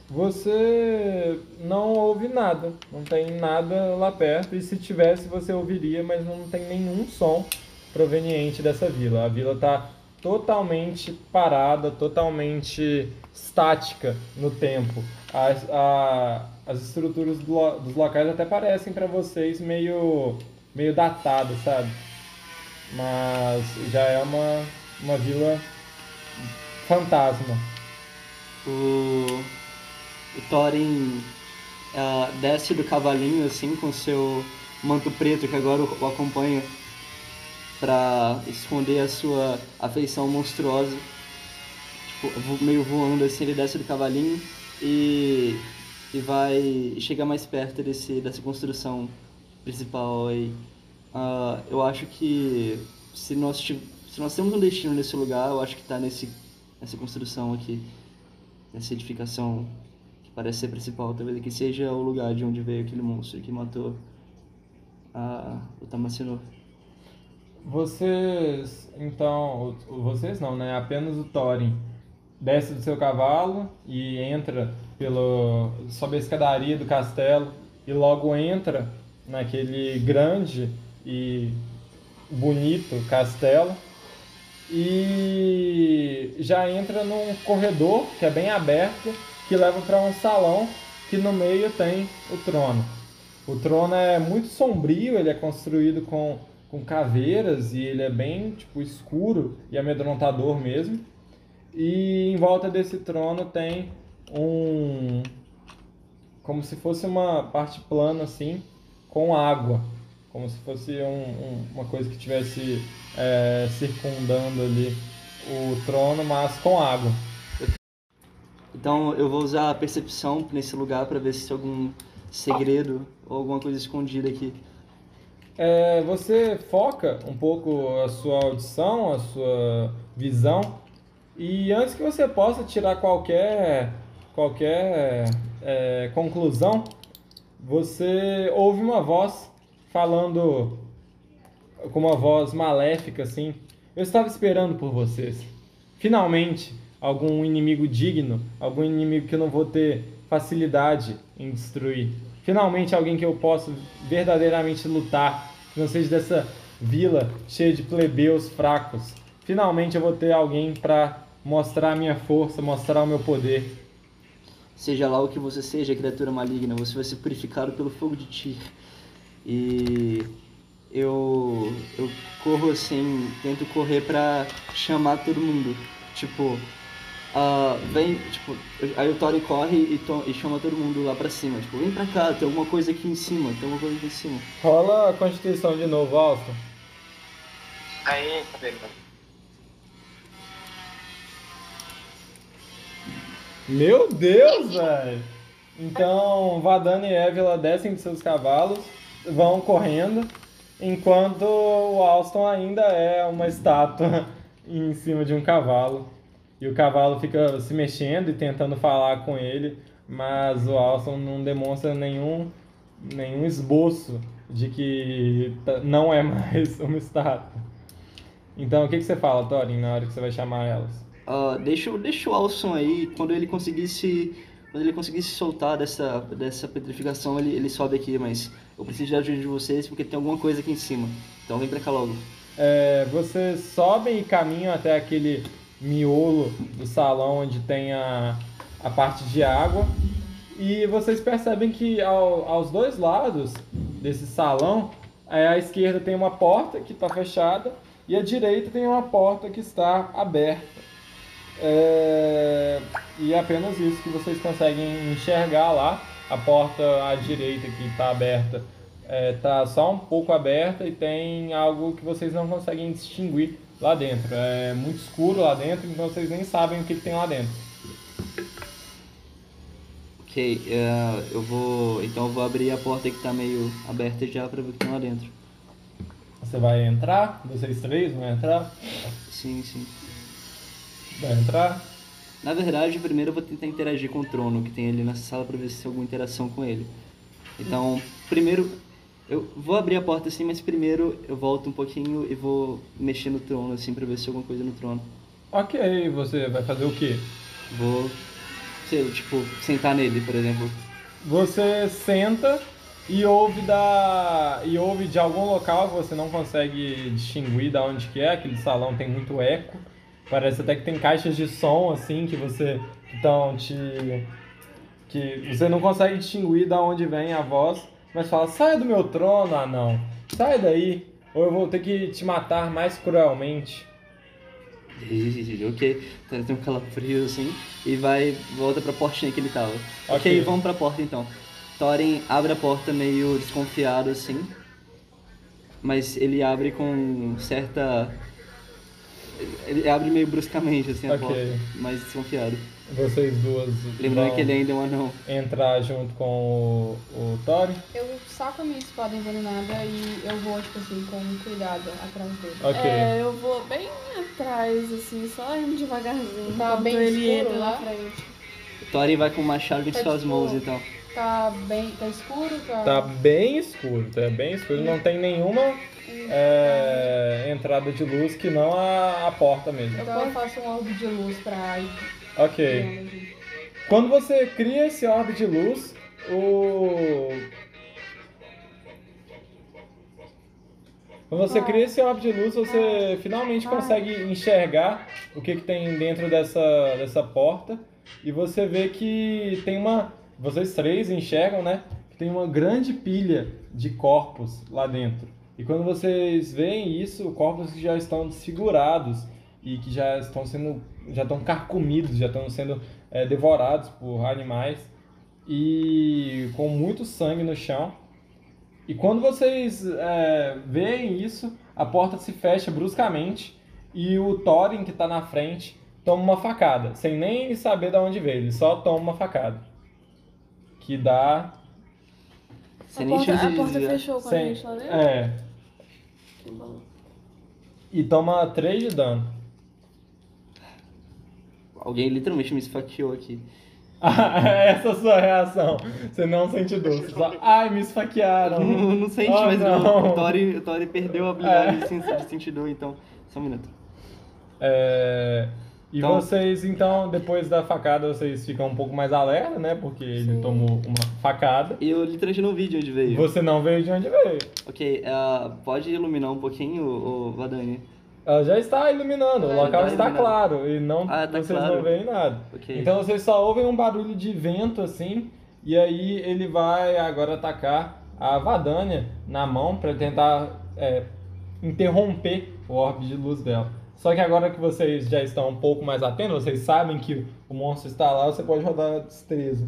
Speaker 1: Você não ouve nada, não tem nada lá perto, e se tivesse você ouviria, mas não tem nenhum som proveniente dessa vila. A vila está totalmente parada, totalmente estática no tempo. As, a- as estruturas do dos locais até parecem para vocês meio, meio datadas, sabe? Mas já é uma, uma vila fantasma.
Speaker 2: O, o Thorin ah, desce do cavalinho assim com seu manto preto que agora o acompanha pra esconder a sua afeição monstruosa. Tipo, meio voando assim, ele desce do cavalinho e, e vai chegar mais perto desse, dessa construção principal aí. Ah, eu acho que se nós, se nós temos um destino nesse lugar, eu acho que tá nesse, nessa construção aqui essa edificação que parece ser principal, talvez aqui seja o lugar de onde veio aquele monstro que matou a, o Tamacino.
Speaker 1: Vocês, então, vocês não, né? Apenas o Thorin desce do seu cavalo e entra pelo sobe a escadaria do castelo e logo entra naquele grande e bonito castelo e já entra num corredor que é bem aberto que leva para um salão que no meio tem o trono. O trono é muito sombrio, ele é construído com, com caveiras e ele é bem tipo escuro e amedrontador mesmo. E em volta desse trono tem um como se fosse uma parte plana assim, com água, como se fosse um- um- uma coisa que tivesse é, circundando ali o trono, mas com água.
Speaker 2: Então eu vou usar a percepção nesse lugar para ver se tem algum segredo ou alguma coisa escondida aqui.
Speaker 1: É, você foca um pouco a sua audição, a sua visão, e antes que você possa tirar qualquer, qualquer é, conclusão, você ouve uma voz falando com uma voz maléfica assim. Eu estava esperando por vocês. Finalmente, algum inimigo digno, algum inimigo que eu não vou ter facilidade em destruir. Finalmente, alguém que eu posso verdadeiramente lutar, que não seja dessa vila cheia de plebeus fracos. Finalmente, eu vou ter alguém para mostrar a minha força, mostrar o meu poder.
Speaker 2: seja lá o que você seja, criatura maligna, você vai ser purificado pelo fogo de Tyr. E eu eu corro assim, tento correr pra chamar todo mundo. Tipo, ah, vem, tipo, aí o Tori corre e, to- e chama todo mundo lá pra cima. Tipo, vem pra cá, tem alguma coisa aqui em cima, tem alguma coisa aqui em cima.
Speaker 1: Rola a Constituição de novo, Alston.
Speaker 4: Aí, cadê?
Speaker 1: Meu Deus, velho! Então, Vadana e Évila descem de seus cavalos, vão correndo, enquanto o Alston ainda é uma estátua em cima de um cavalo. E o cavalo fica se mexendo e tentando falar com ele, mas o Alston não demonstra nenhum, nenhum esboço de que tá- não é mais uma estátua. Então, o que, que você fala, Thorin, na hora que você vai chamar elas?
Speaker 2: Ah, deixa, o- deixa o Alson aí, quando ele conseguisse. Quando ele conseguisse soltar dessa, dessa petrificação, ele, ele sobe aqui, mas eu preciso da ajuda de vocês porque tem alguma coisa aqui em cima. Então vem pra cá logo.
Speaker 1: É, vocês sobem e caminham até aquele miolo do salão onde tem a, a parte de água. E vocês percebem que ao- aos dois lados desse salão, é, à esquerda tem uma porta que está fechada e à direita tem uma porta que está aberta. É, e é apenas isso que vocês conseguem enxergar lá. A porta à direita que está aberta está só um pouco aberta e tem algo que vocês não conseguem distinguir lá dentro. É muito escuro lá dentro, então vocês nem sabem o que, que tem lá dentro.
Speaker 2: Ok, é, eu vou. Então eu vou abrir a porta que tá meio aberta já pra ver o que tem lá dentro.
Speaker 1: Você vai entrar, vocês três vão entrar,
Speaker 2: Sim, sim.
Speaker 1: vai entrar.
Speaker 2: Na verdade, primeiro eu vou tentar interagir com o trono que tem ali nessa sala pra ver se tem alguma interação com ele. Então, primeiro. Eu vou abrir a porta assim, mas primeiro eu volto um pouquinho e vou mexer no trono assim pra ver se tem alguma coisa no trono.
Speaker 1: Ok, você vai fazer o quê?
Speaker 2: Vou, sei, tipo, sentar nele, por exemplo.
Speaker 1: Você senta e ouve da e ouve de algum local que você não consegue distinguir da onde que é, aquele salão tem muito eco. Parece até que tem caixas de som assim que você que estão te que você não consegue distinguir da onde vem a voz, mas fala: "Saia do meu trono, anão. Sai daí, ou eu vou ter que te matar mais cruelmente."
Speaker 2: ok, então tem um calafrio assim e vai, volta pra portinha que ele tava. Ok,
Speaker 1: Ok.
Speaker 2: vamos pra porta então. Thorin abre a porta meio desconfiado assim, mas ele abre com certa. Ele abre meio bruscamente assim a
Speaker 1: Ok.
Speaker 2: porta, mais desconfiado.
Speaker 1: Vocês duas
Speaker 2: Lembrando que ele ainda é um anão.
Speaker 1: entrar junto com o, o Thorin.
Speaker 5: Eu saco a minha espada envenenada e eu vou, tipo assim, com cuidado atrás dele.
Speaker 1: Ok.
Speaker 3: É, eu vou bem atrás, assim, só indo devagarzinho.
Speaker 5: Tá bem
Speaker 3: ele
Speaker 5: escuro
Speaker 3: entra
Speaker 5: lá?
Speaker 3: na frente.
Speaker 2: Thorin vai com o machado em
Speaker 5: Tá
Speaker 2: suas mãos então.
Speaker 5: Tá bem. Tá escuro? Tá.
Speaker 1: Tá bem escuro, tá bem escuro. Não tem nenhuma é, entrada de luz que não a, a porta mesmo.
Speaker 5: Então eu faço um orbe de luz pra.
Speaker 1: Ok. Quando você cria esse orbe de luz, o. Quando você cria esse orbe de luz, você finalmente consegue enxergar o que, que tem dentro dessa, dessa porta. E você vê que tem uma. Vocês três enxergam, né? Que tem uma grande pilha de corpos lá dentro. E quando vocês veem isso, corpos que já estão desfigurados e que já estão sendo. já estão carcomidos, já estão sendo é, devorados por animais e com muito sangue no chão. E quando vocês é, veem isso, a porta se fecha bruscamente e o Thorin que está na frente toma uma facada, sem nem saber de onde veio, ele só toma uma facada. Que dá.
Speaker 2: Sem
Speaker 3: A
Speaker 2: nem
Speaker 3: porta, a porta fechou com a
Speaker 1: Sem,
Speaker 3: gente lá dentro?
Speaker 1: é,
Speaker 3: Que bom.
Speaker 1: e toma 3 de dano.
Speaker 2: Alguém literalmente me esfaqueou aqui.
Speaker 1: Essa é a sua reação. Você não sente dor. Você só, ai, me esfaquearam.
Speaker 2: Não, não sente,
Speaker 1: Oh,
Speaker 2: mas
Speaker 1: não.
Speaker 2: não. O Tori, o Tori perdeu a habilidade
Speaker 1: É.
Speaker 2: de sen- de sentir dor, então. Só um minuto.
Speaker 1: É, e
Speaker 2: Então-
Speaker 1: vocês, então, depois da facada, vocês ficam um pouco mais alerta, né? Porque ele
Speaker 3: Sim.
Speaker 1: tomou uma facada.
Speaker 2: E eu literalmente não vi de onde veio.
Speaker 1: Você não veio de onde veio.
Speaker 2: Ok, ah, pode iluminar um pouquinho, o Vadani?
Speaker 1: Ela já está iluminando, o
Speaker 3: Ela
Speaker 1: local
Speaker 2: está
Speaker 1: está claro e não
Speaker 2: Ah, tá
Speaker 1: vocês
Speaker 2: claro.
Speaker 1: não veem nada.
Speaker 2: Ok.
Speaker 1: Então vocês só ouvem um barulho de vento assim, e aí ele vai agora atacar a Vadania na mão para tentar é, interromper o orbe de luz dela. Só que agora que vocês já estão um pouco mais atentos, vocês sabem que o monstro está lá, você pode rodar destreza.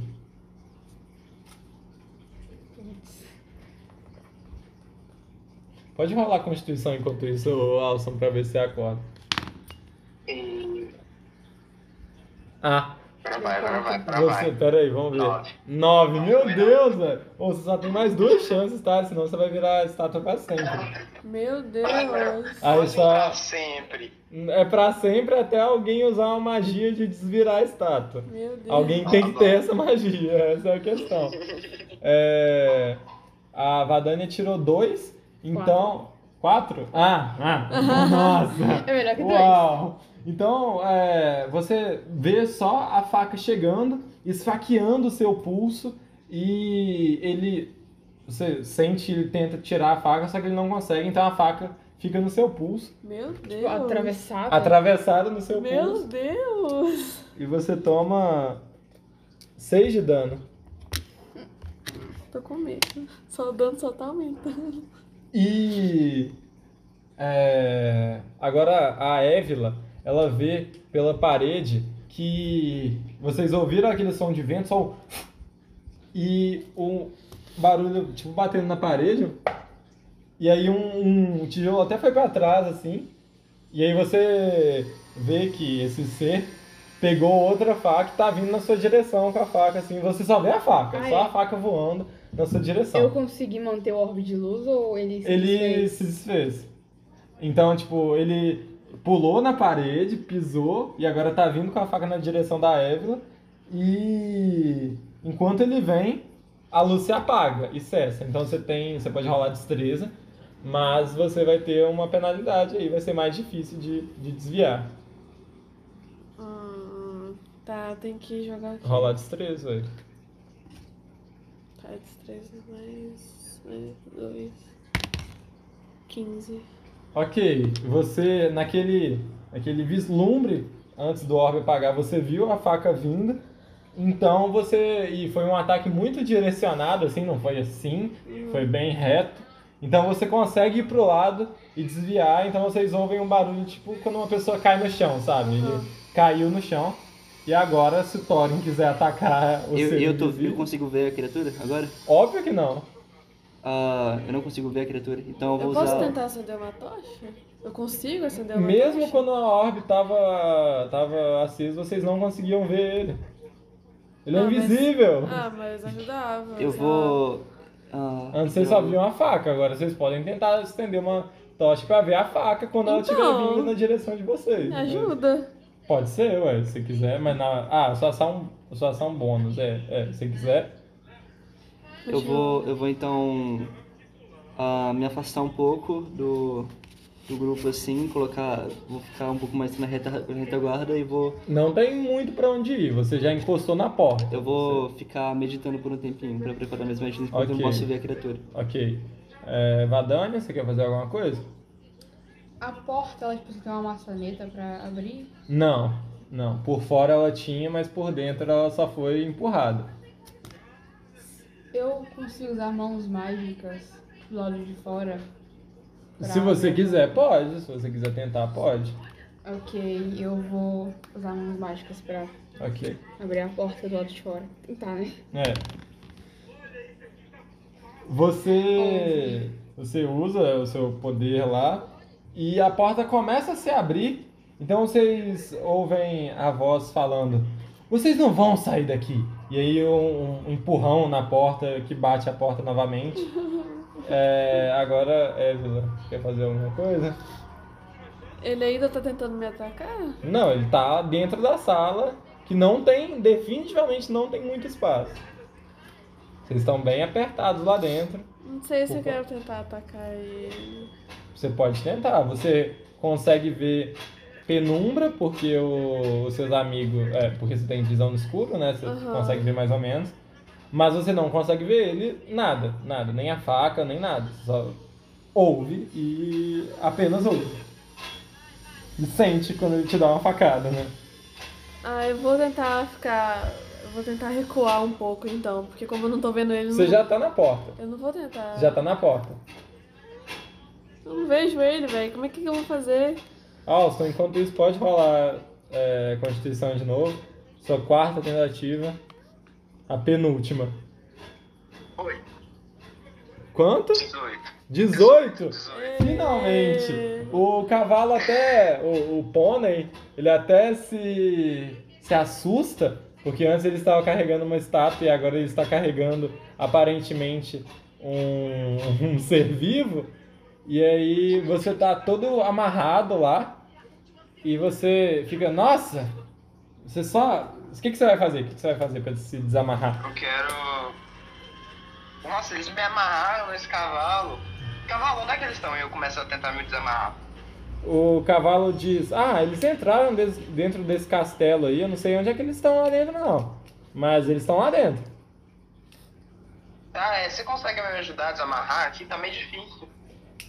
Speaker 1: Pode rolar a Constituição enquanto isso, Alson, pra ver se você acorda.
Speaker 4: E...
Speaker 1: Ah,
Speaker 4: Agora vai, agora vai, agora
Speaker 1: você,
Speaker 4: vai.
Speaker 1: pera aí, vamos ver.
Speaker 4: Nove.
Speaker 1: Nove, meu Deus, velho. Você só tem mais duas chances, tá? Senão você vai virar estátua pra sempre.
Speaker 3: Meu Deus.
Speaker 1: Aí só
Speaker 4: pra sempre.
Speaker 1: é pra sempre até alguém usar uma magia de desvirar a estátua.
Speaker 3: Meu Deus.
Speaker 1: Alguém tem que ter essa magia, essa é a questão. É, a Vadania tirou dois, então. Quatro? Ah, ah, nossa!
Speaker 5: É melhor que dois.
Speaker 1: Uau! Então, é, você vê só a faca chegando, esfaqueando o seu pulso e ele. Você sente, ele tenta tirar a faca, só que ele não consegue, então a faca fica no seu pulso,
Speaker 3: Meu Deus.
Speaker 5: Tipo, atravessada.
Speaker 1: atravessada no seu
Speaker 3: Meu
Speaker 1: pulso,
Speaker 3: Deus.
Speaker 1: e você toma 6 de dano.
Speaker 3: Tô com medo. Só o dano só tá aumentando.
Speaker 1: E é, agora a Évila, ela vê pela parede que vocês ouviram aquele som de vento, só o e o barulho tipo batendo na parede. E aí um, um tijolo até foi pra trás assim. E aí você vê que esse ser pegou outra faca e tá vindo na sua direção com a faca assim. Você só vê a faca,
Speaker 5: Ah,
Speaker 1: só
Speaker 5: é?
Speaker 1: a faca voando na sua direção
Speaker 5: Eu consegui manter o orbe de luz ou ele se
Speaker 1: ele
Speaker 5: desfez?
Speaker 1: se desfez. Então, tipo, ele pulou na parede, pisou e agora tá vindo com a faca na direção da Évila. E enquanto ele vem, a luz se apaga e cessa. Então você tem, você pode rolar destreza, mas você vai ter uma penalidade aí, vai ser mais difícil de, de desviar.
Speaker 3: Hum, tá, tem que jogar aqui.
Speaker 1: Rolar destreza, velho.
Speaker 3: Tá, destreza mais. mais dois. 15.
Speaker 1: Ok, você naquele, naquele vislumbre antes do orbe apagar, você viu a faca vindo. Então você. E foi um ataque muito direcionado, assim, não foi assim, foi bem reto. Então você consegue ir pro lado e desviar. Então vocês ouvem um barulho tipo quando uma pessoa cai no chão, sabe? Ele caiu no chão. E agora, se o Thorin quiser atacar o
Speaker 2: Eu, eu, tô, eu consigo ver a criatura agora?
Speaker 1: Óbvio que não.
Speaker 2: Ah, eu não consigo ver a criatura, então eu vou
Speaker 3: Eu posso
Speaker 2: usar.
Speaker 3: tentar acender uma tocha? Eu consigo acender uma
Speaker 1: Mesmo
Speaker 3: tocha?
Speaker 1: quando a orbe tava, tava acesa, vocês não conseguiam ver ele. Ele é
Speaker 3: Ah, mas-
Speaker 1: invisível.
Speaker 3: Ah, mas ajudava.
Speaker 2: Eu vou. ah,
Speaker 1: Antes vocês
Speaker 2: eu-
Speaker 1: só viam a faca, agora vocês podem tentar estender uma tocha pra ver a faca quando ela estiver
Speaker 3: Então.
Speaker 1: vindo na direção de vocês.
Speaker 3: Me ajuda.
Speaker 1: Pode ser, ué, se quiser, mas na. Ah, sua ação, bônus, é, é, se quiser.
Speaker 2: Eu vou, eu vou então ah, me afastar um pouco do, do grupo assim, colocar, vou ficar um pouco mais na reta, retaguarda e vou,
Speaker 1: Não tem muito pra onde ir, você já encostou na porta.
Speaker 2: eu vou ficar meditando por um tempinho pra preparar minhas magias porque eu
Speaker 1: Ok.
Speaker 2: não posso ver a criatura.
Speaker 1: Ok. É, Vadania, você quer fazer alguma coisa?
Speaker 5: A porta, ela tipo, tem uma maçaneta pra abrir.
Speaker 1: Não, não. Por fora ela tinha, mas por dentro ela só foi empurrada.
Speaker 5: Eu consigo usar mãos mágicas do lado de fora. pra
Speaker 1: Se você
Speaker 5: abrir.
Speaker 1: quiser, pode. Se você quiser tentar, pode.
Speaker 5: Ok, eu vou usar mãos mágicas pra
Speaker 1: Ok.
Speaker 5: abrir a porta do lado de fora. Tentar, né?
Speaker 1: É. Você, você usa o seu poder lá e a porta começa a se abrir. Então vocês ouvem a voz falando: Vocês não vão sair daqui. E aí um, um empurrão na porta que bate a porta novamente. É, agora, Évila, quer fazer alguma coisa?
Speaker 3: Ele ainda tá tentando me atacar?
Speaker 1: Não, ele tá dentro da sala que não tem, definitivamente não tem muito espaço. Vocês estão bem apertados lá dentro.
Speaker 3: Não sei se eu
Speaker 1: Opa.
Speaker 3: quero tentar atacar ele.
Speaker 1: Você pode tentar. Você consegue ver penumbra porque o- os seus amigos, é, porque você tem visão no escuro, né? Você
Speaker 3: Aham.
Speaker 1: consegue ver mais ou menos. Mas você não consegue ver ele nada, nada, nem a faca, nem nada. Você só ouve e apenas ouve. E sente quando ele te dá uma facada, né?
Speaker 3: Ah, eu vou tentar ficar. Eu vou tentar recuar um pouco então, porque como eu não tô vendo ele.
Speaker 1: Você
Speaker 3: não...
Speaker 1: já tá na porta.
Speaker 3: Eu não vou tentar.
Speaker 1: Já tá na porta.
Speaker 3: Eu não vejo ele, velho. Como é que eu vou fazer?
Speaker 1: Alston, enquanto isso, pode rolar é, Constituição de novo. Sua quarta tentativa. A penúltima.
Speaker 4: Oi.
Speaker 1: Quanto?
Speaker 4: 18.
Speaker 1: 18?
Speaker 4: 18.
Speaker 1: Finalmente! O cavalo até, o, o pônei, ele até se, se assusta, porque antes ele estava carregando uma estátua e agora ele está carregando aparentemente um, um ser vivo. E aí você tá todo amarrado lá e você fica, nossa, você só. O que, que você vai fazer? O que, que você vai fazer para se desamarrar?
Speaker 4: Eu quero. Nossa, eles me amarraram nesse cavalo. Cavalo, onde é que eles estão? E eu começo a tentar me desamarrar.
Speaker 1: O cavalo diz: Ah, eles entraram des- dentro desse castelo aí. Eu não sei onde é que eles estão lá dentro, não. Mas eles estão lá dentro.
Speaker 4: Ah, é, você consegue me ajudar a desamarrar? Aqui tá meio difícil.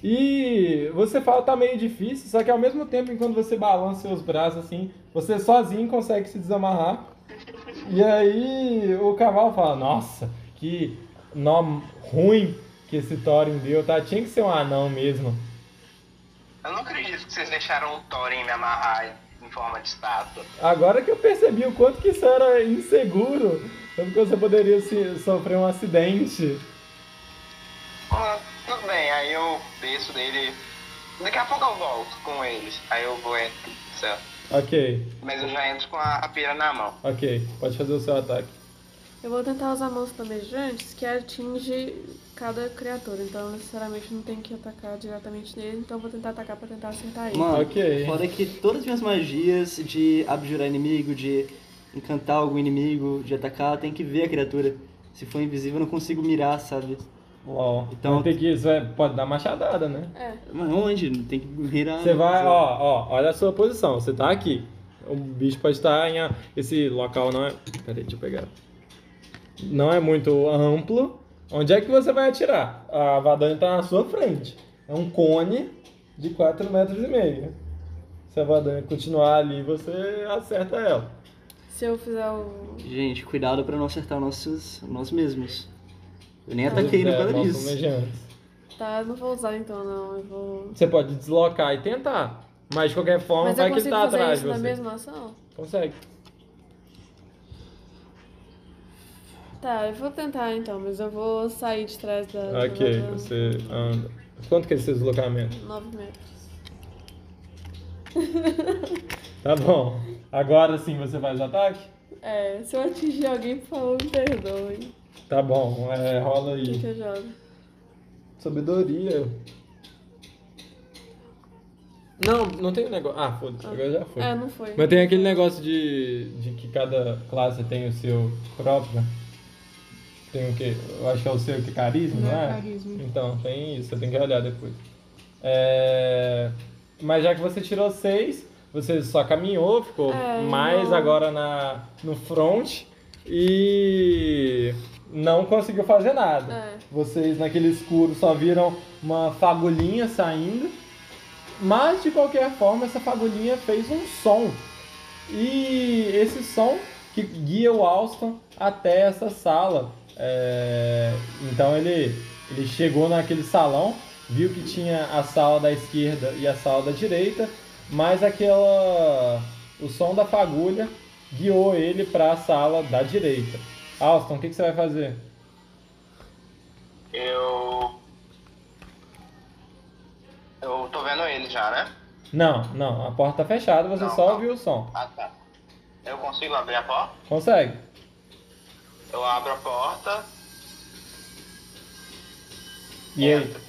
Speaker 1: E você fala tá meio difícil, só que ao mesmo tempo, enquanto você balança seus braços assim, você sozinho consegue se desamarrar. E aí o cavalo fala: Nossa, que nó ruim que esse Thorin deu, tá? Tinha que ser um anão mesmo.
Speaker 4: Eu não acredito que vocês deixaram o Thorin me amarrar em forma de estátua.
Speaker 1: Agora que eu percebi o quanto que isso era inseguro, tanto que você poderia se- sofrer um acidente.
Speaker 4: Ah, tudo bem, aí eu desço dele. Daqui a pouco eu volto com eles. Aí eu vou entrar. certo.
Speaker 1: Ok,
Speaker 4: Mas eu já entro com a rapieira na mão.
Speaker 1: ok, pode fazer o seu ataque.
Speaker 3: Eu vou tentar usar mãos flamejantes que atinge cada criatura. Então, necessariamente, não tem que atacar diretamente nele. Então, eu vou tentar atacar pra tentar acertar ele.
Speaker 2: Mano,
Speaker 1: Ok.
Speaker 2: foda que todas as minhas magias de abjurar inimigo, de encantar algum inimigo, de atacar, tem que ver a criatura. Se for invisível, eu não consigo mirar, sabe?
Speaker 1: Ó,
Speaker 2: Então-
Speaker 1: tem que isso é, pode dar machadada, né?
Speaker 3: É.
Speaker 2: Mas onde? Tem que mirar.
Speaker 1: Você vai, ó, ó, olha a sua posição. Você tá aqui. O bicho pode estar em. a- Esse local não é. Peraí, deixa eu pegar. Não é muito amplo. Onde é que você vai atirar? A Vadania tá na sua frente. É um cone de 4 metros e meio. Se a Vadania continuar ali, você acerta ela.
Speaker 3: Se eu fizer o.
Speaker 2: Gente, cuidado pra não acertar nossos, nós mesmos. Eu nem ataquei no
Speaker 1: É,
Speaker 2: causa
Speaker 1: nossos
Speaker 2: disso.
Speaker 3: Tá, eu não vou usar então, não. Eu vou.
Speaker 1: Você pode deslocar e tentar. Mas de qualquer forma,
Speaker 3: Mas eu
Speaker 1: vai que ele
Speaker 3: consigo
Speaker 1: tá
Speaker 3: fazer
Speaker 1: atrás
Speaker 3: isso
Speaker 1: de
Speaker 3: na
Speaker 1: você.
Speaker 3: mesma ação?
Speaker 1: Consegue.
Speaker 3: Tá, eu vou tentar então, mas eu vou sair de trás da. da
Speaker 1: Ok,
Speaker 3: Vadania.
Speaker 1: você anda. Quanto que é esse seu deslocamento?
Speaker 3: 9 metros.
Speaker 1: Tá bom. Agora sim você faz o ataque?
Speaker 3: É, se eu atingir alguém, por favor, me perdoe.
Speaker 1: Tá bom, é, rola
Speaker 3: O que,
Speaker 1: aí.
Speaker 3: que eu jogo?
Speaker 1: Sabedoria. Não, não tem o negócio. Ah, foda-se, agora já foi.
Speaker 3: É, não foi.
Speaker 1: Mas tem aquele negócio de, de que cada classe tem o seu próprio. Tem o quê? Eu acho que é o seu que carisma, não,
Speaker 5: Não é
Speaker 1: é?
Speaker 5: carisma.
Speaker 1: Então, tem isso, você tem que olhar depois. É, Mas já que você tirou seis, você só caminhou, ficou
Speaker 3: É,
Speaker 1: mais
Speaker 3: não-
Speaker 1: agora na, no front e não conseguiu fazer nada.
Speaker 3: É.
Speaker 1: Vocês naquele escuro só viram uma fagulhinha saindo, mas de qualquer forma essa fagulhinha fez um som. E esse som que guia o Alston até essa sala. É, Então ele, ele chegou naquele salão, viu que tinha a sala da esquerda e a sala da direita, mas aquela o som da fagulha guiou ele para a sala da direita. Alston, o que, que você vai fazer?
Speaker 4: Eu. Eu tô vendo ele já, né?
Speaker 1: Não, não, a porta tá fechada, você
Speaker 4: Não,
Speaker 1: só
Speaker 4: não.
Speaker 1: ouviu o som.
Speaker 4: Ah, tá. Eu consigo abrir a porta?
Speaker 1: Consegue?
Speaker 4: Eu abro a porta
Speaker 1: E aí?
Speaker 4: entro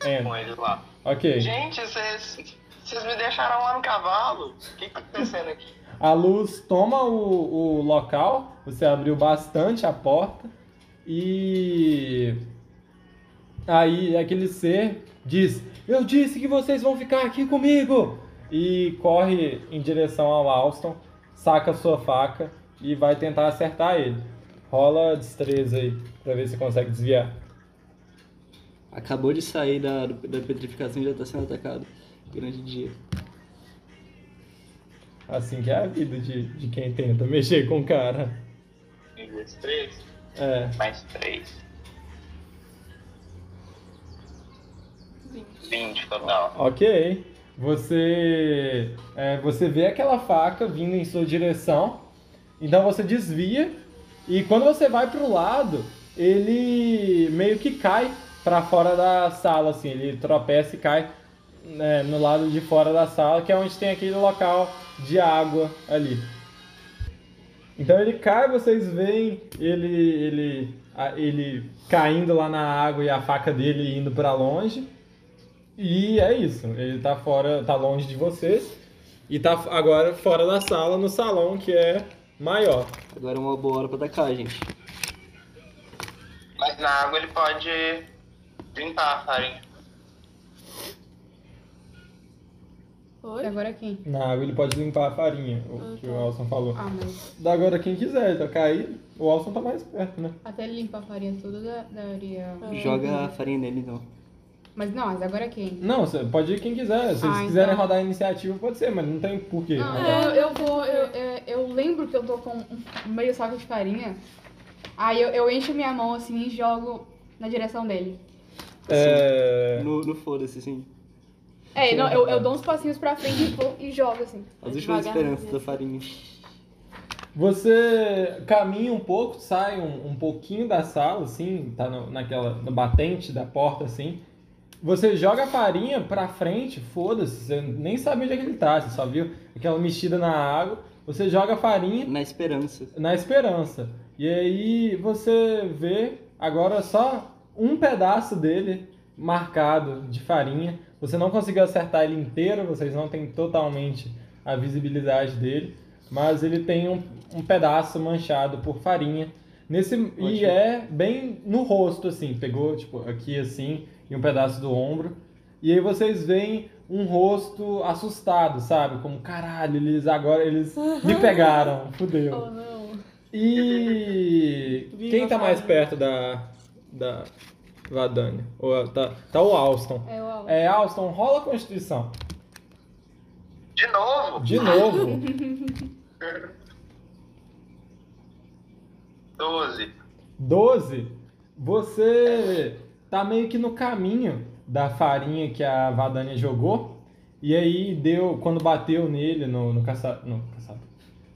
Speaker 4: com
Speaker 1: Entra.
Speaker 4: eles lá.
Speaker 1: Ok.
Speaker 4: Gente, vocês. Vocês me deixaram lá no cavalo. O que, que tá acontecendo aqui?
Speaker 1: A luz toma o, o local, você abriu bastante a porta e aí aquele ser diz: Eu disse que vocês vão ficar aqui comigo! E corre em direção ao Alston, saca sua faca e vai tentar acertar ele. Rola destreza aí pra ver se consegue desviar.
Speaker 2: Acabou de sair da, da petrificação e já tá sendo atacado. Grande dia.
Speaker 1: Assim que é a vida de, de quem tenta mexer com o cara.
Speaker 4: Um, dois, três.
Speaker 1: É.
Speaker 4: Mais três. 20 total.
Speaker 1: Ok. Você, é, você vê aquela faca vindo em sua direção, então você desvia e quando você vai pro lado, ele meio que cai para fora da sala, assim, ele tropeça e cai né, no lado de fora da sala, que é onde tem aquele local de água ali. Então ele cai, vocês veem ele, ele, ele caindo lá na água e a faca dele indo para longe. E é isso, ele tá fora, tá longe de vocês e tá agora fora da sala, no salão que é maior.
Speaker 2: Agora é uma boa hora pra atacar, gente.
Speaker 4: Mas na água ele pode limpar a farinha.
Speaker 3: Oi?
Speaker 5: E agora quem?
Speaker 1: Na água ele pode limpar a farinha, o
Speaker 3: Ah,
Speaker 1: que
Speaker 3: tá.
Speaker 1: o Alson falou.
Speaker 5: Ah, mas
Speaker 1: Da agora quem quiser, tá cair, o Alson tá mais perto, né?
Speaker 5: até ele limpar a farinha toda da- daria.
Speaker 3: Ah.
Speaker 2: Joga a farinha nele, então.
Speaker 5: Mas não, mas agora quem?
Speaker 1: Não, você pode ir quem quiser. Se eles
Speaker 5: Ah,
Speaker 1: quiserem
Speaker 5: então.
Speaker 1: rodar a iniciativa, pode ser, mas não tem porquê.
Speaker 5: Não,
Speaker 1: né?
Speaker 5: eu, eu vou. Eu, eu, eu lembro que eu tô com um meio saco de farinha. Aí eu, eu encho minha mão assim e jogo na direção dele.
Speaker 1: É...
Speaker 2: No, no foda-se, assim.
Speaker 5: É, não, eu, eu dou uns passinhos pra frente e, vou- e jogo assim.
Speaker 2: As últimas esperanças da farinha.
Speaker 1: Você caminha um pouco, sai um, um pouquinho da sala, assim, tá no, naquela, no batente da porta, assim. Você joga a farinha pra frente, foda-se, você nem sabe onde é que ele tá, você só viu aquela mexida na água. Você joga a farinha
Speaker 2: Na esperança.
Speaker 1: na esperança. E aí você vê agora só um pedaço dele marcado de farinha. Você não conseguiu acertar ele inteiro, vocês não têm totalmente a visibilidade dele, mas ele tem um, um pedaço manchado por farinha. Nesse, e é bem no rosto, assim, pegou tipo aqui assim, e um pedaço do ombro. E aí vocês veem um rosto assustado, sabe? Como, caralho, eles agora eles me pegaram, fudeu.
Speaker 3: Oh, não.
Speaker 1: E
Speaker 3: Viva
Speaker 1: quem tá mais perto da da Vadania? Ou tá, tá o Alston.
Speaker 5: É o
Speaker 1: É, Alston, rola a Constituição.
Speaker 4: De novo?
Speaker 1: De novo.
Speaker 4: 12.
Speaker 1: 12. Você tá meio que no caminho da farinha que a Vadania jogou. E aí deu, quando bateu nele no, no caçador. No caçador.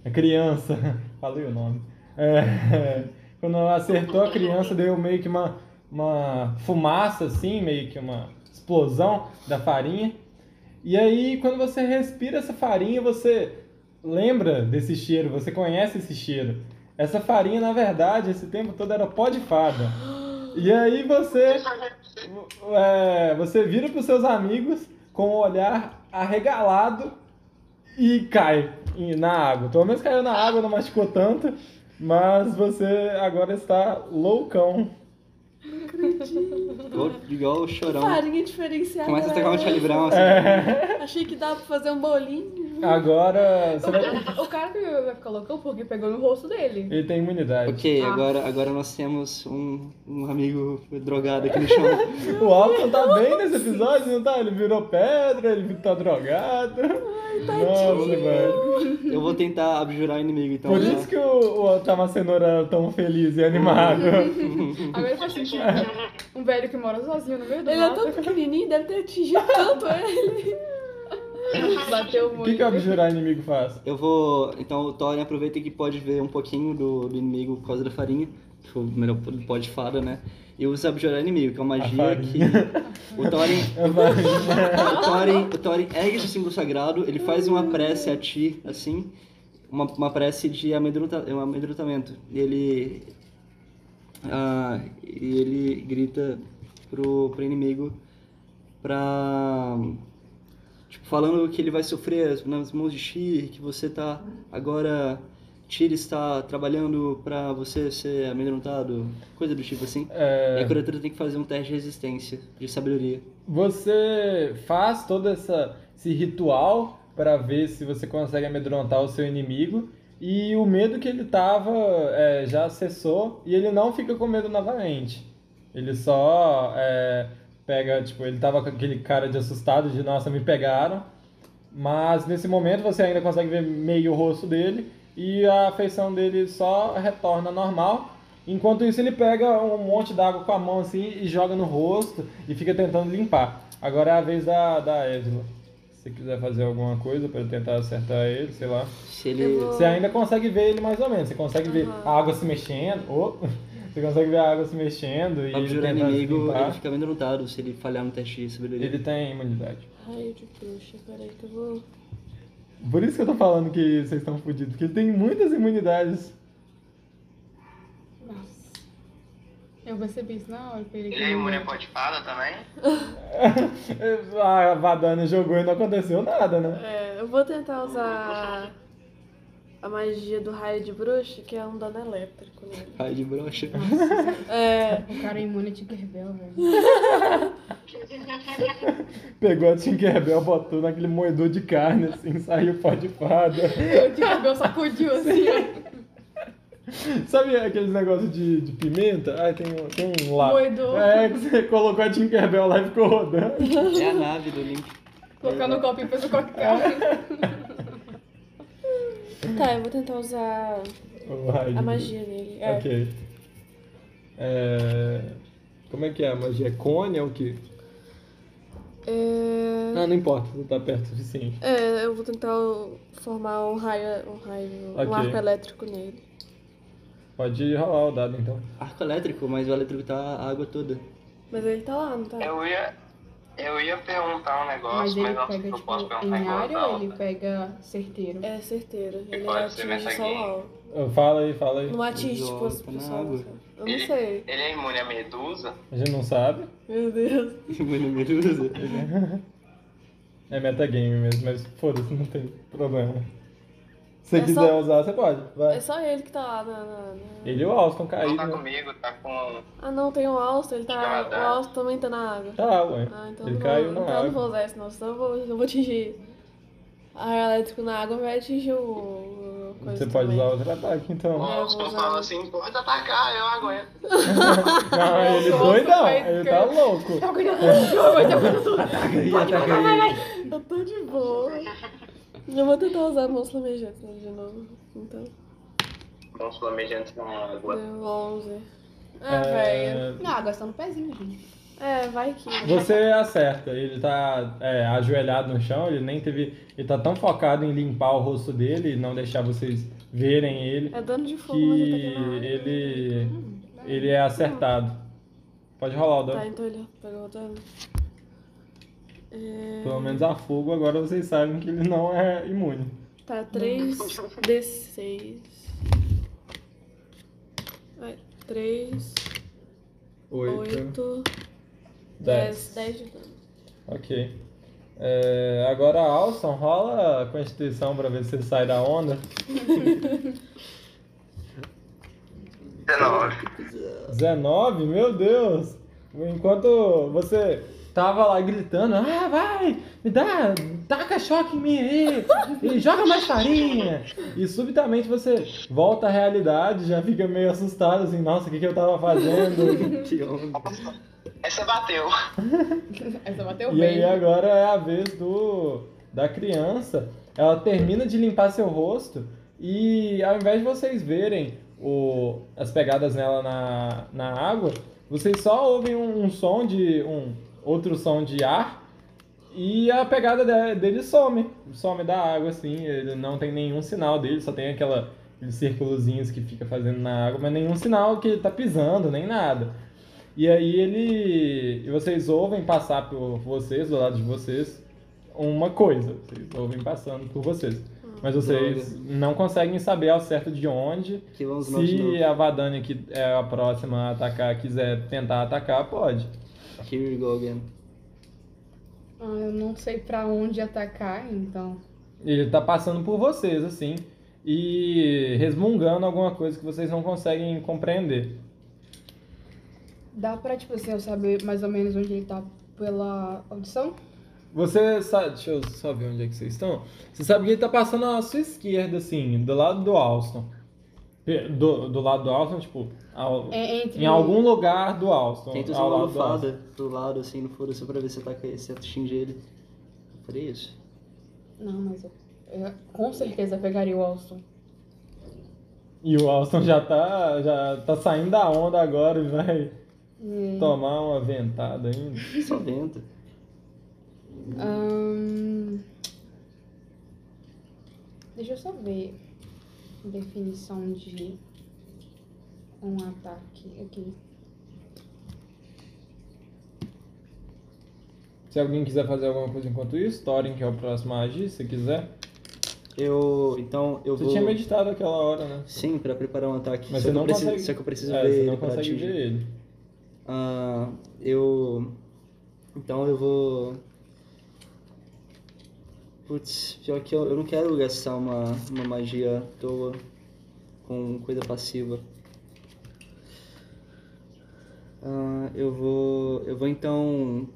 Speaker 1: A criança. Falei o nome. É, quando acertou a criança, deu meio que uma, uma fumaça assim, meio que uma explosão da farinha. E aí, quando você respira essa farinha, você lembra desse cheiro, você conhece esse cheiro. Essa farinha, na verdade, esse tempo todo era pó de fada. E aí você, é, você vira para os seus amigos com o olhar arregalado e cai na água. Pelo menos caiu na água, não machucou tanto, mas você agora está loucão.
Speaker 2: Igual, igual o chorão.
Speaker 3: Farinha diferenciada.
Speaker 2: Começa a tocar um? Charlie Brown, assim.
Speaker 1: É,
Speaker 3: Achei que dava pra fazer um bolinho.
Speaker 1: Agora você vai...
Speaker 5: O cara que vai ficar loucão porque pegou no rosto dele.
Speaker 1: ele tem imunidade.
Speaker 2: Ok,
Speaker 5: Ah.
Speaker 2: agora, agora nós temos um, um amigo drogado aqui no chão.
Speaker 1: O Alton tá bem nesse episódio, não tá? Ele virou pedra, ele tá drogado. Nossa, velho.
Speaker 2: Eu vou tentar abjurar o inimigo, então.
Speaker 1: Por
Speaker 2: tá?
Speaker 1: isso que o, o Tama Cenoura era tão feliz e animado.
Speaker 5: Agora faz sentido. Um velho que mora sozinho no meio do
Speaker 3: Ele é
Speaker 5: mato.
Speaker 3: tão pequenininho, deve ter atingido tanto ele.
Speaker 5: Bateu
Speaker 1: O
Speaker 5: muito.
Speaker 1: que, que o abjurar inimigo faz?
Speaker 2: Eu vou. Então o Thorin aproveita que pode ver um pouquinho do, do inimigo por causa da farinha. Que o melhor pó de fada, né? E usa abjurar inimigo, que é uma magia que. O Thorin. O Thorin, o Thorin ergue esse símbolo sagrado, ele faz uma prece a ti, assim, uma, uma prece de amedronta, um amedrontamento. E ele, ah, e ele grita pro, pro inimigo pra, tipo, falando que ele vai sofrer nas mãos de Shir, que você tá agora, Tyr está trabalhando pra você ser amedrontado, coisa do tipo assim. E
Speaker 1: é,
Speaker 2: a criatura tem que fazer um teste de resistência, de sabedoria.
Speaker 1: você faz todo essa, esse ritual para ver se você consegue amedrontar o seu inimigo. E o medo que ele tava é, já cessou e ele não fica com medo novamente. Ele só é, pega, tipo, ele tava com aquele cara de assustado de nossa, me pegaram. Mas nesse momento você ainda consegue ver meio o rosto dele e a feição dele só retorna normal. Enquanto isso ele pega um monte d'água com a mão assim e joga no rosto e fica tentando limpar. Agora é a vez da, da Edla. Se você quiser fazer alguma coisa para tentar acertar ele, sei lá.
Speaker 2: Se ele.
Speaker 1: Você ainda consegue ver ele mais ou menos. Você consegue ver
Speaker 3: Aham.
Speaker 1: a água se mexendo. Oh, você consegue ver a água se mexendo e ele
Speaker 2: Abjurar
Speaker 1: tentando
Speaker 2: inimigo, ele fica amedrontado se ele falhar no teste de sabedoria.
Speaker 1: Ele tem imunidade.
Speaker 3: Raio de bruxa, peraí que eu vou.
Speaker 1: Por isso que eu tô falando que vocês estão fodidos, porque ele tem muitas imunidades.
Speaker 5: Nossa. Eu percebi isso na hora. Ele,
Speaker 4: Ele é imune a pó de fada também?
Speaker 1: a Vadana jogou e não aconteceu nada, né?
Speaker 3: É, eu vou tentar usar a magia do raio de bruxa, que é um dano elétrico nele.
Speaker 2: Raio de brocha.
Speaker 3: É,
Speaker 5: O cara é imune a Tinkerbell, velho.
Speaker 1: Pegou a Tinkerbell, botou naquele moedor de carne, assim, saiu pó de fada.
Speaker 5: O Tinkerbell sacudiu assim, ó.
Speaker 1: Sabe aqueles negócios de, de pimenta? Ah, tem, um- tem um lá.
Speaker 5: Moedor.
Speaker 1: É, que você colocou a Tinkerbell lá e ficou rodando.
Speaker 2: É a nave do Link.
Speaker 5: Colocar no copo e fez o coquetel.
Speaker 3: Tá, eu vou tentar usar a magia nele. É.
Speaker 1: Ok. É... Como é que é a magia? É cone ou o quê?
Speaker 3: É...
Speaker 1: Ah, não importa, não tá perto o suficiente.
Speaker 3: é, eu vou tentar formar um raio, um raio,
Speaker 1: Ok.
Speaker 3: um arco elétrico nele.
Speaker 1: Pode rolar o dado então.
Speaker 2: Arco elétrico, mas o elétrico tá a água toda.
Speaker 3: Mas ele tá lá, não tá?
Speaker 4: Eu ia, eu ia perguntar um
Speaker 5: Mas
Speaker 4: negócio,
Speaker 5: ele
Speaker 4: mas, não sei
Speaker 5: pega,
Speaker 4: se eu posso
Speaker 5: tipo,
Speaker 4: perguntar
Speaker 5: em área ou ele pega certeiro?
Speaker 3: É certeiro. Ele
Speaker 4: ser
Speaker 3: atinge só o.
Speaker 1: Fala aí, fala aí.
Speaker 3: Não atinge, tipo, as pessoas. sabe? Eu não
Speaker 4: Ele,
Speaker 3: sei.
Speaker 4: ele é imune a medusa?
Speaker 1: A gente não sabe.
Speaker 3: Meu Deus.
Speaker 2: Mano, medusa.
Speaker 1: É metagame mesmo, mas foda-se, não tem problema. Se você
Speaker 3: É
Speaker 1: quiser
Speaker 3: só-
Speaker 1: usar, você pode. Vai.
Speaker 3: É só ele que tá lá na. na- na-
Speaker 1: Ele e o Alston
Speaker 4: Não
Speaker 1: caíram.
Speaker 4: tá
Speaker 1: né?
Speaker 4: comigo, tá com.
Speaker 3: Ah não, tem o Alston, ele tá. O Alston também tá na água.
Speaker 1: Tá, ué.
Speaker 3: Ah, então
Speaker 1: ele
Speaker 3: não
Speaker 1: caiu
Speaker 3: vou,
Speaker 1: na
Speaker 3: então eu não vou
Speaker 1: água.
Speaker 3: usar isso não, senão eu vou, eu vou atingir a elétrico na água vai atingir o. o coisa
Speaker 1: Você pode
Speaker 3: também.
Speaker 1: usar outro ataque,
Speaker 4: O
Speaker 1: então.
Speaker 4: Austin
Speaker 3: usar.
Speaker 4: fala assim, pode atacar, eu aguento.
Speaker 1: Não, ele doidão, ele tá louco.
Speaker 5: Tá
Speaker 1: Ataca aí, ataca aí.
Speaker 3: Eu tô de boa. Eu vou tentar usar mãos flamejantes né, de novo. Então,
Speaker 4: Vamos flamejantes com água.
Speaker 3: deu 11. Ah, velho.
Speaker 1: É,
Speaker 5: Não, água está no pezinho, gente.
Speaker 3: É, vai que.
Speaker 1: Você acerta, ele tá é, ajoelhado no chão, ele nem teve. Ele tá tão focado em limpar o rosto dele e não deixar vocês verem ele,
Speaker 3: É dano de
Speaker 1: que
Speaker 3: fogo, mas ele tá pegando água.
Speaker 1: ele. ele é acertado. Pode rolar o
Speaker 3: Tá,
Speaker 1: dano.
Speaker 3: então ele pegou o dano. É...
Speaker 1: Pelo menos a fogo, agora vocês sabem que ele não é imune.
Speaker 3: Tá, 3 D6. Ai, 3,
Speaker 1: Oito.
Speaker 3: 8,
Speaker 1: Dez.
Speaker 3: 10. 10 de dano.
Speaker 1: Ok. É, agora a Alson rola a constituição pra ver se você sai da onda.
Speaker 4: 19.
Speaker 1: 19? Meu Deus! Enquanto você tava lá gritando, ah, vai, me dá, taca choque em mim aí, e joga mais farinha. E subitamente você volta à realidade, já fica meio assustado, assim, nossa, o que, que eu tava fazendo?
Speaker 2: Que onda.
Speaker 4: Essa bateu.
Speaker 5: Essa bateu
Speaker 1: E
Speaker 5: bem.
Speaker 1: aí agora é a vez do da criança. Ela termina de limpar seu rosto e ao invés de vocês verem o, as pegadas nela na, na água, vocês só ouvem um, um som de um outro som de ar e a pegada de- dele some, some da água assim, ele não tem nenhum sinal dele, só tem aquela aqueles círculozinhos que fica fazendo na água, mas nenhum sinal que ele tá pisando, nem nada. E aí ele. E vocês ouvem passar por vocês, do lado de vocês, uma coisa. Vocês ouvem passando por vocês. Mas vocês não conseguem saber ao certo de onde. Se a Vadania, que é a próxima a atacar, quiser tentar atacar, pode.
Speaker 2: Here we go again.
Speaker 5: Ah, eu não sei pra onde atacar, então.
Speaker 1: Ele tá passando por vocês, assim. E resmungando alguma coisa que vocês não conseguem compreender.
Speaker 5: Dá pra, tipo assim, eu saber mais ou menos onde ele tá pela audição?
Speaker 1: Você sabe, deixa eu só ver onde é que vocês estão. Você sabe que ele tá passando à sua esquerda, assim, do lado do Alston. Do, do lado do Alston, tipo, ao-
Speaker 5: É entre
Speaker 1: em algum lugar do Alston.
Speaker 2: Tenta usar
Speaker 1: ao
Speaker 2: uma
Speaker 1: lado do Alston.
Speaker 2: lufada do lado, assim, no foda-se pra ver se ataca se atinge ele. Faria isso.
Speaker 5: Não, mas eu, eu com certeza pegaria o Alston.
Speaker 1: E o Alston já tá, já tá saindo da onda agora e vai
Speaker 5: Hum.
Speaker 1: tomar uma ventada ainda.
Speaker 2: Só vento.
Speaker 5: Ahn, Deixa eu só ver definição de um ataque aqui.
Speaker 1: Se alguém quiser fazer alguma coisa enquanto isso, Thorin, que é o próximo a agir, se quiser.
Speaker 2: Eu. Então, eu
Speaker 1: Você
Speaker 2: vou.
Speaker 1: tinha meditado aquela hora, né?
Speaker 2: Sim, pra preparar um ataque.
Speaker 1: Mas
Speaker 2: só
Speaker 1: você não
Speaker 2: preciso,
Speaker 1: consegue.
Speaker 2: Só que eu preciso
Speaker 1: é,
Speaker 2: ver
Speaker 1: você
Speaker 2: ele
Speaker 1: não
Speaker 2: pra
Speaker 1: consegue
Speaker 2: atingir.
Speaker 1: ver ele.
Speaker 2: Ah, eu. Então eu vou. Putz, pior que eu, eu não quero gastar uma, uma magia à toa com coisa passiva. Ah, eu vou. Eu vou então.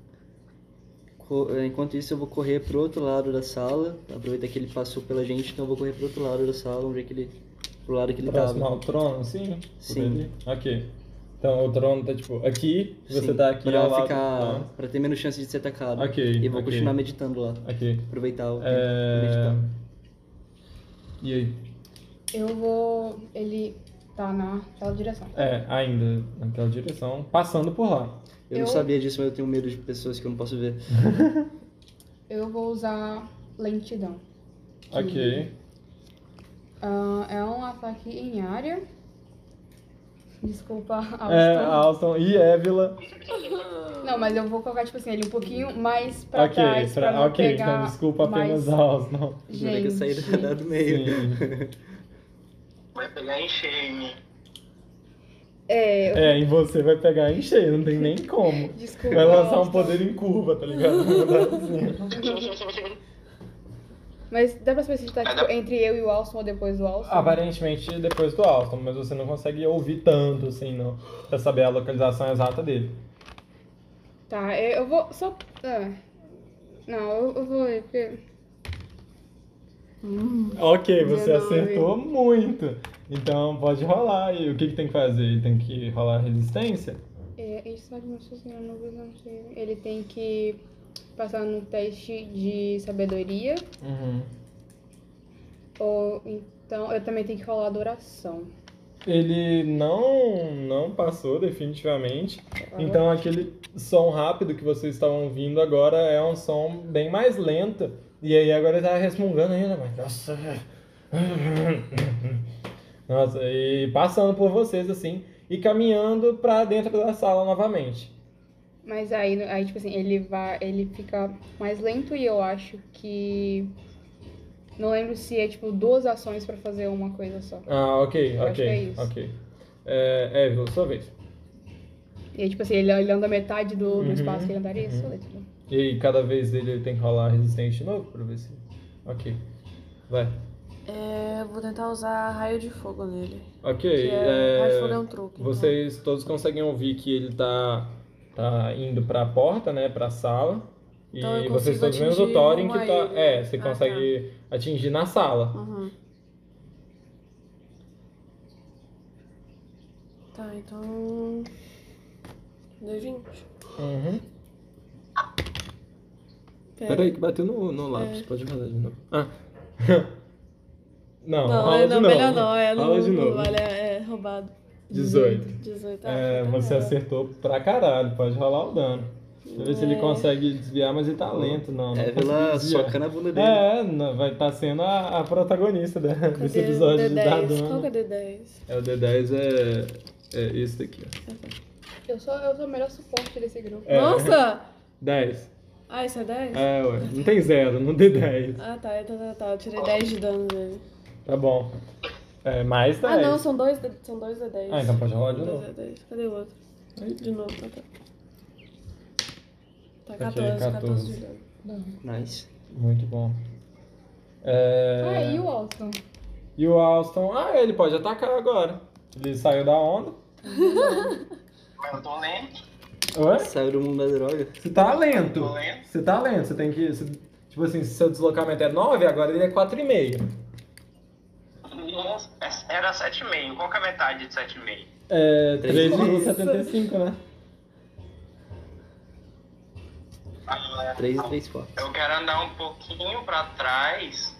Speaker 2: Enquanto isso, eu vou correr pro outro lado da sala. Aproveitar que ele passou pela gente, então eu vou correr pro outro lado da sala, onde é que ele. Pro lado que ele
Speaker 1: Próximo
Speaker 2: tava.
Speaker 1: ao trono, sim?
Speaker 2: Sim.
Speaker 1: Ok. Então o trono tá tipo aqui, você
Speaker 2: Sim,
Speaker 1: tá aqui
Speaker 2: pra
Speaker 1: ao lado.
Speaker 2: ficar. Pra ter menos chance de ser atacado.
Speaker 1: Ok,
Speaker 2: E vou
Speaker 1: ok.
Speaker 2: continuar meditando lá.
Speaker 1: Ah, ok.
Speaker 2: Aproveitar o tempo pra
Speaker 1: É...
Speaker 2: meditar.
Speaker 1: E aí?
Speaker 5: Eu vou. Ele tá naquela direção.
Speaker 1: É, ainda naquela direção, passando por lá.
Speaker 2: Eu,
Speaker 5: Eu-
Speaker 2: não sabia disso, mas eu tenho medo de pessoas que eu não posso ver.
Speaker 5: Eu vou usar lentidão.
Speaker 1: Ok.
Speaker 5: Ah, é um ataque em área. Desculpa, Alston.
Speaker 1: É, Alston e Évila.
Speaker 5: Não, mas eu vou colocar, tipo assim, ele um pouquinho mais pra
Speaker 1: Ok,
Speaker 5: trás.
Speaker 1: pra-
Speaker 5: Pra
Speaker 1: ok,
Speaker 5: pegar
Speaker 1: então desculpa apenas
Speaker 5: mais...
Speaker 1: Alston.
Speaker 2: Jurei que eu saí
Speaker 5: Gente.
Speaker 2: da, do meio.
Speaker 1: Sim.
Speaker 4: Vai pegar em cheio em.
Speaker 5: É, eu-
Speaker 1: É, e você vai pegar em cheio, não tem nem como.
Speaker 5: desculpa.
Speaker 1: Vai lançar um poder em curva, tá ligado?
Speaker 5: Mas dá pra saber se tá,
Speaker 4: Mas
Speaker 5: tipo, entre eu e o Alston ou depois do Alston?
Speaker 1: Aparentemente depois do Alston, mas você não consegue ouvir tanto assim, não. Pra saber a localização exata dele.
Speaker 5: Tá, eu eu vou só... ah. Não, eu, eu vou ir, porque...
Speaker 1: Ok, você
Speaker 5: 19.
Speaker 1: acertou muito. Então pode rolar. E o que, que tem que fazer? Tem que rolar resistência?
Speaker 5: É, isso vai me sustentar no não sei. Ele tem que passar no teste de sabedoria.
Speaker 1: Uhum.
Speaker 5: Ou então eu também tenho que rolar adoração.
Speaker 1: Ele não, não passou definitivamente. Então aquele som rápido que vocês estavam ouvindo agora é um som bem mais lento. E aí agora ele tá resmungando ainda, mas nossa. Nossa, e passando por vocês assim e caminhando pra dentro da sala novamente.
Speaker 5: Mas aí, aí tipo assim, ele vai. ele fica mais lento e eu acho que. Não lembro se é tipo duas ações pra fazer uma coisa só.
Speaker 1: Ah, ok,
Speaker 5: Eu acho
Speaker 1: ok,
Speaker 5: que é isso.
Speaker 1: ok. É, Évila, sua vez.
Speaker 5: E aí, tipo assim, ele, ele anda metade do, do
Speaker 1: Uhum,
Speaker 5: espaço que ele andaria, isso
Speaker 1: uhum.
Speaker 5: é tudo.
Speaker 1: E aí, cada vez dele ele tem que rolar resistente de novo pra ver se. Ok. Vai.
Speaker 3: É, vou tentar usar raio de fogo nele.
Speaker 1: Ok.
Speaker 3: É, raio de fogo é
Speaker 1: é,
Speaker 3: um truque. então.
Speaker 1: Vocês todos conseguem ouvir que ele tá, tá indo pra porta, né? Pra sala. E
Speaker 3: Então eu
Speaker 1: vocês todos menos o Thorin que tá.
Speaker 3: ilha.
Speaker 1: É, você
Speaker 3: Ah,
Speaker 1: consegue atingir na sala.
Speaker 3: Uhum. Tá, então. D20.
Speaker 1: Uhum.
Speaker 3: Pera.
Speaker 1: Peraí, que bateu no, no lápis. Pode rolar de novo. Ah. não,
Speaker 3: Não,
Speaker 1: rola
Speaker 3: é,
Speaker 1: de
Speaker 3: não,
Speaker 1: novo.
Speaker 3: melhor não, é
Speaker 1: de novo.
Speaker 3: Vale, é roubado.
Speaker 1: 18.
Speaker 3: 18. Ah,
Speaker 1: É,
Speaker 3: tá
Speaker 1: você
Speaker 3: bom.
Speaker 1: acertou pra caralho, pode rolar o dano. Deixa eu ver se ele
Speaker 3: É.
Speaker 1: consegue desviar, mas ele tá lento, não. não
Speaker 2: É,
Speaker 1: conseguiu
Speaker 2: Vila
Speaker 1: desviar.
Speaker 2: soca na bunda dele.
Speaker 1: É, não, vai estar sendo a, a protagonista da- desse
Speaker 3: o
Speaker 1: episódio de dar
Speaker 3: D10? Qual
Speaker 1: dano.
Speaker 3: que é o D10?
Speaker 1: É, o D10 é, é esse daqui, ó.
Speaker 5: Eu sou, eu sou o melhor suporte desse grupo.
Speaker 1: É.
Speaker 3: Nossa!
Speaker 1: 10.
Speaker 3: Ah, isso é 10?
Speaker 1: É, ué. Não tem zero, não tem 10.
Speaker 3: Ah, tá, tá, tá, tá. Eu tirei 10 de dano dele.
Speaker 1: Tá bom. É, mais 10.
Speaker 3: Ah, não, são dois, D- são dois D10.
Speaker 1: Ah, então pode rolar de
Speaker 3: Dois
Speaker 1: novo.
Speaker 3: D10. Cadê o outro? De novo, tá. Tá,
Speaker 1: Ok,
Speaker 3: 14, 14,
Speaker 1: 14.
Speaker 3: de dano.
Speaker 2: Nice.
Speaker 1: Muito bom. É...
Speaker 5: Ah, e o Alston?
Speaker 1: E o Alston, ah, ele pode atacar agora. Ele saiu da onda.
Speaker 4: Mas eu tô lento.
Speaker 1: Oi?
Speaker 2: Saiu do mundo da droga.
Speaker 1: Você tá lento. Você tá lento. Você tem que. você- tipo assim, se seu deslocamento é 9, agora ele é 4,5.
Speaker 4: Era 7,5. Qual que é a metade de 7,5?
Speaker 1: É
Speaker 2: Três.
Speaker 1: 3,75, né?
Speaker 4: Ah,
Speaker 2: 3 e 3 fortes.
Speaker 4: Eu quero andar um pouquinho pra trás.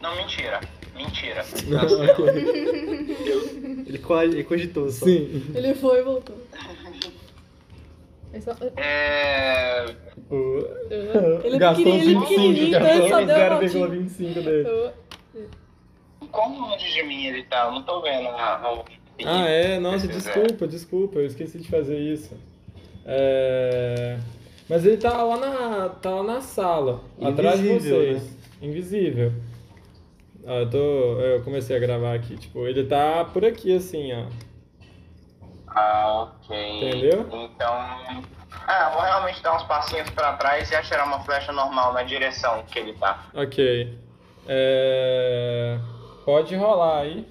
Speaker 4: Não, mentira. Mentira.
Speaker 2: Ele, co- ele cogitou só.
Speaker 1: Sim.
Speaker 3: Ele foi e voltou.
Speaker 5: É só-
Speaker 4: É.
Speaker 3: Ele é
Speaker 1: Gastou
Speaker 3: pequenininho,
Speaker 1: 25,
Speaker 3: pequenininho, então
Speaker 1: gastou
Speaker 3: ele a voltinha.
Speaker 1: 0,25 dele.
Speaker 4: Qual longe de mim ele tá? Eu não tô vendo. a- a-
Speaker 1: Ah, é? Nossa, desculpa, desculpa, eu esqueci de fazer isso. É... Mas ele tá lá na, tá lá na sala, atrás de
Speaker 2: Invisível,
Speaker 1: vocês. Invisível. Ah, eu, tô, eu comecei a gravar aqui, tipo, ele tá por aqui assim, ó.
Speaker 4: Ah, ok.
Speaker 1: Entendeu?
Speaker 4: Então. Ah, eu vou realmente dar uns passinhos pra trás e atirar uma flecha normal na direção que ele tá.
Speaker 1: Ok. É... Pode rolar aí.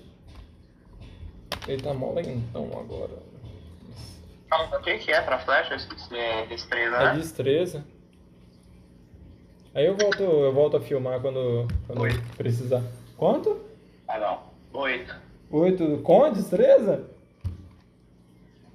Speaker 1: Ele tá mó lentão agora.
Speaker 4: O que que é pra flecha? É destreza,
Speaker 1: É
Speaker 4: né?
Speaker 1: destreza. Aí eu volto, eu volto a filmar quando, quando
Speaker 4: Oi.
Speaker 1: precisar. Quanto?
Speaker 4: Ah, não. Oito.
Speaker 1: Oito com a destreza?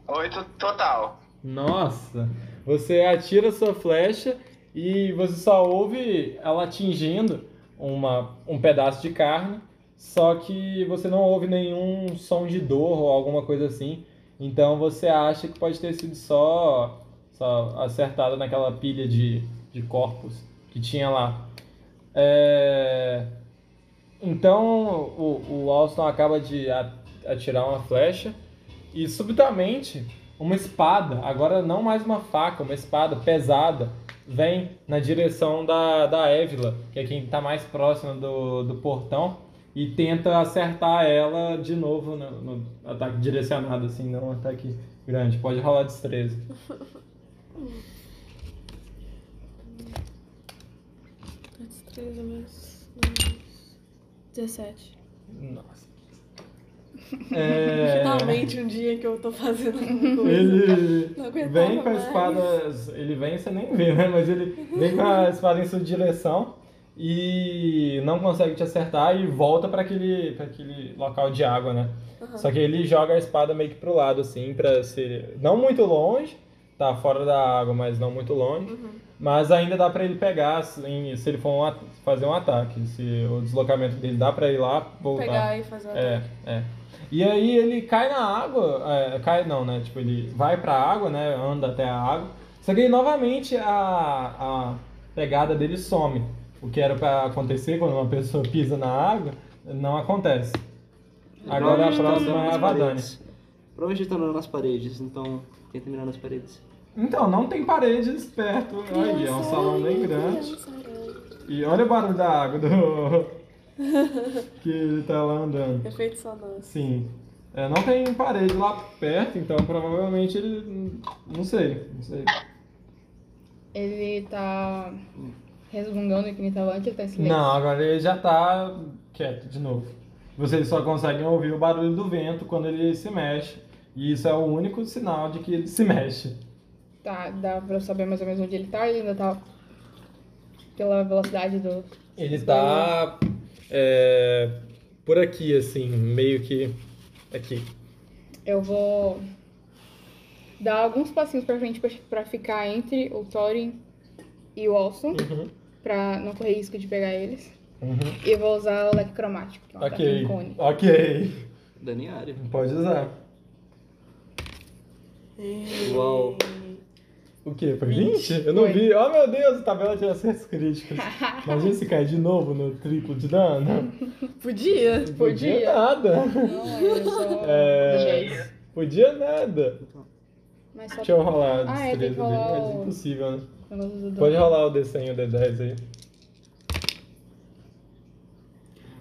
Speaker 4: Oito total.
Speaker 1: Nossa! Você atira sua flecha e você só ouve ela atingindo uma, um pedaço de carne, só que você não ouve nenhum som de dor ou alguma coisa assim. Então você acha que pode ter sido só, só acertado naquela pilha de, de corpos que tinha lá. É, Então o, o Alston acaba de atirar uma flecha e subitamente uma espada, agora não mais uma faca, uma espada pesada, vem na direção da, da Évila, que é quem está mais próxima do, do portão, e tenta acertar ela de novo no, no ataque direcionado, assim, não um ataque grande. Pode rolar destreza.
Speaker 3: Destreza mais. 17.
Speaker 1: Nossa. É,
Speaker 3: Finalmente um dia que eu tô fazendo alguma coisa.
Speaker 1: Ele vem com a
Speaker 3: mais.
Speaker 1: espada. Ele vem, você nem vê, né? Mas ele vem com a espada em sua direção e não consegue te acertar e volta para aquele, pra aquele local de água, né?
Speaker 3: Aham.
Speaker 1: Só que ele joga a espada meio que pro lado, assim, pra ser. Não muito longe, tá fora da água, mas não muito longe.
Speaker 3: Uhum.
Speaker 1: Mas ainda dá pra ele pegar assim, se ele for um fazer um ataque. Se o deslocamento dele dá pra ir lá, voltar.
Speaker 3: Pegar e fazer o
Speaker 1: É,
Speaker 3: ataque.
Speaker 1: é. E aí ele cai na água, é, cai não, né? Tipo, ele vai pra água, né? Anda até a água. Só que aí, novamente a, a pegada dele some. O que era pra acontecer quando uma pessoa pisa na água, não acontece. Agora a
Speaker 2: tá
Speaker 1: próxima é a
Speaker 2: paredes. Provavelmente ele tá andando nas paredes, então tenta mirar nas paredes.
Speaker 1: Então, não tem paredes perto. Olha, é um salão bem grande. E olha o barulho da água do... que ele tá lá andando.
Speaker 3: Efeito sonoro.
Speaker 1: Sim. É, não tem parede lá perto, então provavelmente ele. Não sei, não sei.
Speaker 5: Ele tá resmungando que nem tava antes, ele tá em silêncio.
Speaker 1: Não, agora ele já tá quieto de novo. Vocês só conseguem ouvir o barulho do vento quando ele se mexe. E isso é o único sinal de que ele se mexe.
Speaker 5: Tá, dá pra eu saber mais ou menos onde ele tá, ele ainda tá pela velocidade do.
Speaker 1: Ele tá é, por aqui, assim, meio que aqui.
Speaker 5: Eu vou dar alguns passinhos pra frente pra, pra ficar entre o Thorin e o Alston,
Speaker 1: Uhum,
Speaker 5: pra não correr risco de pegar eles.
Speaker 1: uhum.
Speaker 5: E eu vou usar o leque cromático, que é um ataque
Speaker 1: Ok,
Speaker 5: em cone.
Speaker 1: ok.
Speaker 2: Dano em área.
Speaker 1: Pode usar.
Speaker 2: Uau.
Speaker 1: O quê? Foi 20? Eu não
Speaker 5: Foi.
Speaker 1: vi. Oh meu Deus, tabela de acertos críticos. Imagina se cair de novo no triplo de dano.
Speaker 3: Podia.
Speaker 5: Podia.
Speaker 1: nada.
Speaker 5: Não, eu só.
Speaker 1: É, podia nada.
Speaker 5: Mas só
Speaker 1: Deixa eu rolar a
Speaker 5: Ah, é, tem que
Speaker 1: destreza dele,
Speaker 5: rolar
Speaker 1: mas
Speaker 5: o-
Speaker 1: impossível, né? Pode rolar o D100 e o D10 aí.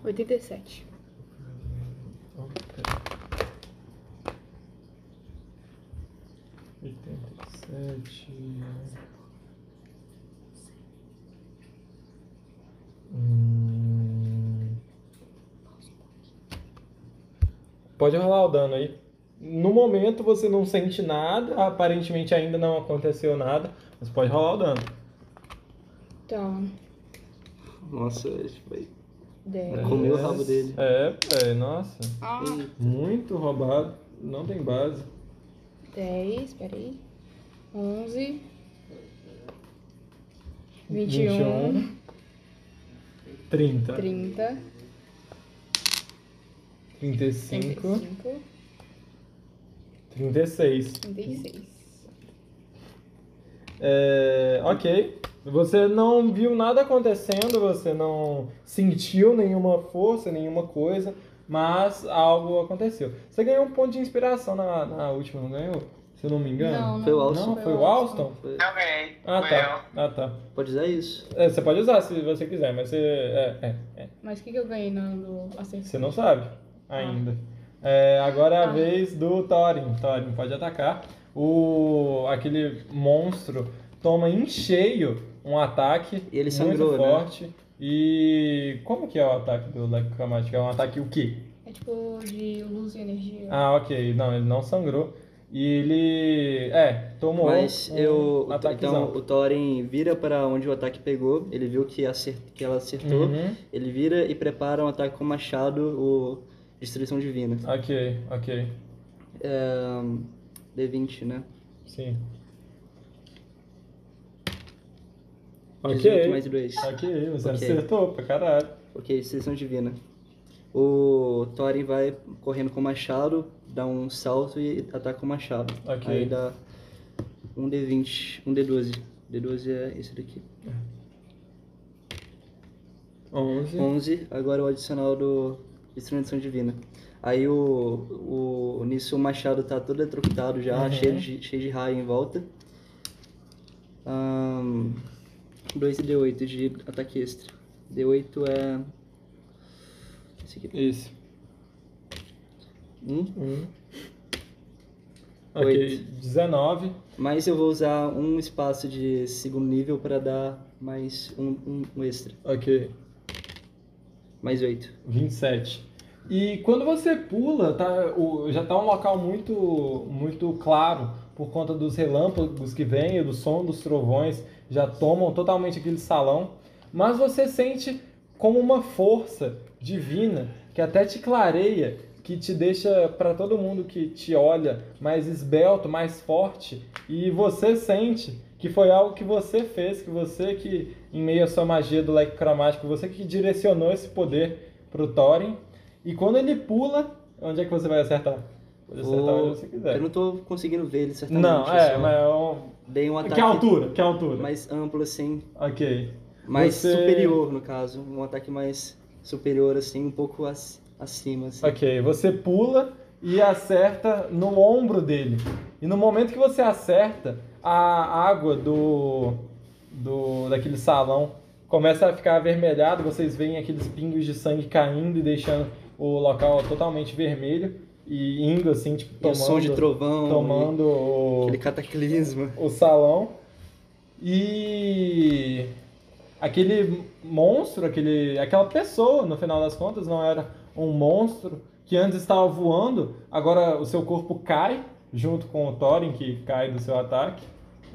Speaker 5: 87.
Speaker 1: Oitenta e sete. Hum. Pode rolar o dano aí. No momento você não sente nada, aparentemente ainda não aconteceu nada, mas pode rolar o dano.
Speaker 5: Tá.
Speaker 2: Nossa, vai.
Speaker 5: 10.
Speaker 2: Comeu o rabo dele.
Speaker 1: É, velho, nossa.
Speaker 5: Ah,
Speaker 1: Muito roubado. Não tem base.
Speaker 5: 10, peraí. 11. 21,
Speaker 1: 30,
Speaker 5: 30,
Speaker 1: 35,
Speaker 5: 35,
Speaker 1: 36.
Speaker 5: 36.
Speaker 1: É, ok. Você não viu nada acontecendo, você não sentiu nenhuma força, nenhuma coisa, mas algo aconteceu. Você ganhou um ponto de inspiração na, na última, não ganhou? Se eu não me engano.
Speaker 5: Não, não.
Speaker 2: Foi o Alston.
Speaker 1: Não, foi o Alston?
Speaker 2: Foi-
Speaker 4: ganhei.
Speaker 1: Ah,
Speaker 4: Foi
Speaker 1: tá. Ah, tá.
Speaker 2: Pode usar isso.
Speaker 1: É, você pode usar se você quiser, mas você. É, é, é.
Speaker 5: Mas o que, que eu ganhei no, acerto?
Speaker 1: Você não sabe ainda. É, agora é a
Speaker 5: Ah.
Speaker 1: vez do Thorin. Thorin pode atacar. O, aquele monstro toma em cheio um ataque
Speaker 2: E ele
Speaker 1: muito
Speaker 2: sangrou, né?
Speaker 1: forte. E como que é o ataque do Leco Chromatic? É um ataque o quê?
Speaker 5: É tipo de luz e energia.
Speaker 1: Ah, ok. Não, ele não sangrou. E ele. É, tomou
Speaker 2: Mas
Speaker 1: um
Speaker 2: eu. Então o Thorin vira para onde o ataque pegou. Ele viu que, acert, que ela acertou.
Speaker 1: Uhum.
Speaker 2: Ele vira e prepara um ataque com machado, o Destruição Divina.
Speaker 1: Ok, ok.
Speaker 2: É, D20, né?
Speaker 1: Sim.
Speaker 2: 18
Speaker 1: Ok.
Speaker 2: mais 2.
Speaker 1: Ok, você
Speaker 2: Ok.
Speaker 1: acertou pra caralho.
Speaker 2: Ok, Destruição Divina. O Thorin vai correndo com o machado, dá um salto e ataca com o machado.
Speaker 1: Ok.
Speaker 2: Aí dá um D20, um D12. D12 é esse daqui.
Speaker 1: 11.
Speaker 2: 11, agora o adicional do Destruição Divina. Aí o, o nisso o machado tá todo eletrocutado já,
Speaker 1: Uhum.
Speaker 2: cheio, de, cheio de raio em volta. 2 e D8 de ataque extra. D8 é. Esse aqui.
Speaker 1: Isso.
Speaker 2: 1.
Speaker 1: Um. Ok,
Speaker 2: Oito.
Speaker 1: 19.
Speaker 2: Mas eu vou usar um espaço de segundo nível para dar mais um, um, um extra.
Speaker 1: Ok,
Speaker 2: Mais 8.
Speaker 1: 27. E quando você pula, tá, o, já tá um local muito, muito claro por conta dos relâmpagos que vêm, do som dos trovões, já tomam totalmente aquele salão. Mas você sente como uma força divina que até te clareia, que te deixa para todo mundo que te olha mais esbelto, mais forte. E você sente que foi algo que você fez, que você que, em meio à sua magia do leque cromático, você que direcionou esse poder pro Thorin. E quando ele pula, onde é que você vai acertar? Pode acertar
Speaker 2: Vou-
Speaker 1: onde você quiser.
Speaker 2: Eu não tô conseguindo ver ele certamente.
Speaker 1: Não, é, mas é um...
Speaker 2: Dei um ataque
Speaker 1: Que altura? Que altura?
Speaker 2: mais amplo assim,
Speaker 1: Ok.
Speaker 2: mais
Speaker 1: Você-
Speaker 2: superior no caso. Um ataque mais superior assim, um pouco ac- acima assim.
Speaker 1: Ok, você pula e acerta no ombro dele. E no momento que você acerta, a água do, do daquele salão começa a ficar avermelhada, vocês veem aqueles pingos de sangue caindo e deixando o local totalmente vermelho e indo assim, tipo,
Speaker 2: E o
Speaker 1: tomando,
Speaker 2: som de trovão,
Speaker 1: tomando o,
Speaker 2: aquele cataclisma.
Speaker 1: o salão. E aquele monstro, aquele, aquela pessoa, no final das contas, não era um monstro que antes estava voando, agora o seu corpo cai junto com o Thorin, que cai do seu ataque.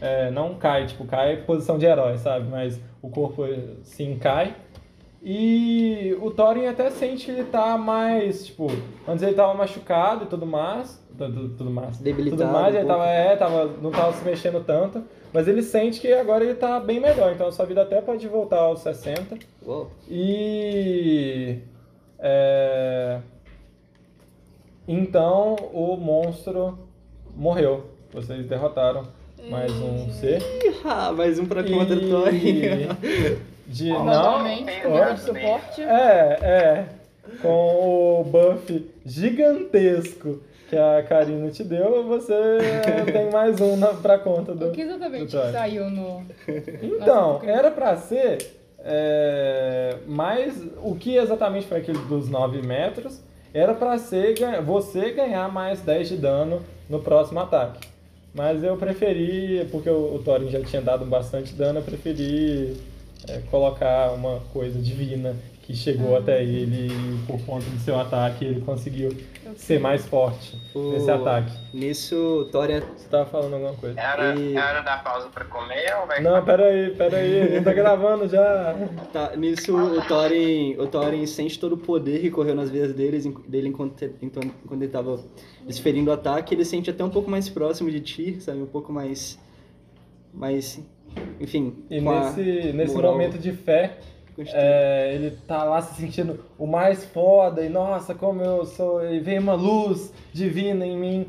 Speaker 1: É, não cai, tipo, cai posição de herói, sabe? Mas o corpo sim cai. E o Thorin até sente que ele tá mais, tipo, antes ele tava machucado e tudo mais. Tudo, tudo mais.
Speaker 2: Debilitado
Speaker 1: Tudo mais,
Speaker 2: um
Speaker 1: ele
Speaker 2: pouco.
Speaker 1: tava, é, tava, não tava se mexendo tanto. Mas ele sente que agora ele tá bem melhor, então a sua vida até pode voltar aos 60.
Speaker 2: Uou.
Speaker 1: E. é, Então o monstro morreu. Vocês derrotaram mais um ser.
Speaker 2: Ah, mais um pra conta do Thorin.
Speaker 1: De não.
Speaker 5: Poder de suporte.
Speaker 1: É, é. Com o buff gigantesco que a Karina te deu, você tem mais um na, pra conta do.
Speaker 5: O que exatamente
Speaker 1: do
Speaker 5: saiu no.
Speaker 1: Então,
Speaker 5: Nossa,
Speaker 1: era pra ser é, mais. O que exatamente foi aquele dos 9 metros? Era pra ser você ganhar mais 10 de dano no próximo ataque. Mas eu preferi, porque o, o Thorin já tinha dado bastante dano, eu preferi é, colocar uma coisa divina que chegou até ele e por conta do seu ataque ele conseguiu ser mais forte
Speaker 2: O-
Speaker 1: nesse ataque.
Speaker 2: Nisso, o Thorin
Speaker 1: Você tava falando alguma coisa?
Speaker 4: É hora,
Speaker 2: E-
Speaker 4: é hora da pausa pra comer ou vai
Speaker 1: Não, peraí, peraí, ele tá gravando já.
Speaker 2: Tá, nisso o Thorin, o Thorin sente todo o poder que correu nas veias deles, en- dele enquanto, então, enquanto ele tava desferindo o ataque. Ele sente até um pouco mais próximo de ti, sabe? Um pouco mais. mais enfim.
Speaker 1: E nesse, nesse
Speaker 2: moral
Speaker 1: momento de fé, é, ele tá lá se sentindo o mais foda, e nossa, como eu sou. E vem uma luz divina em mim.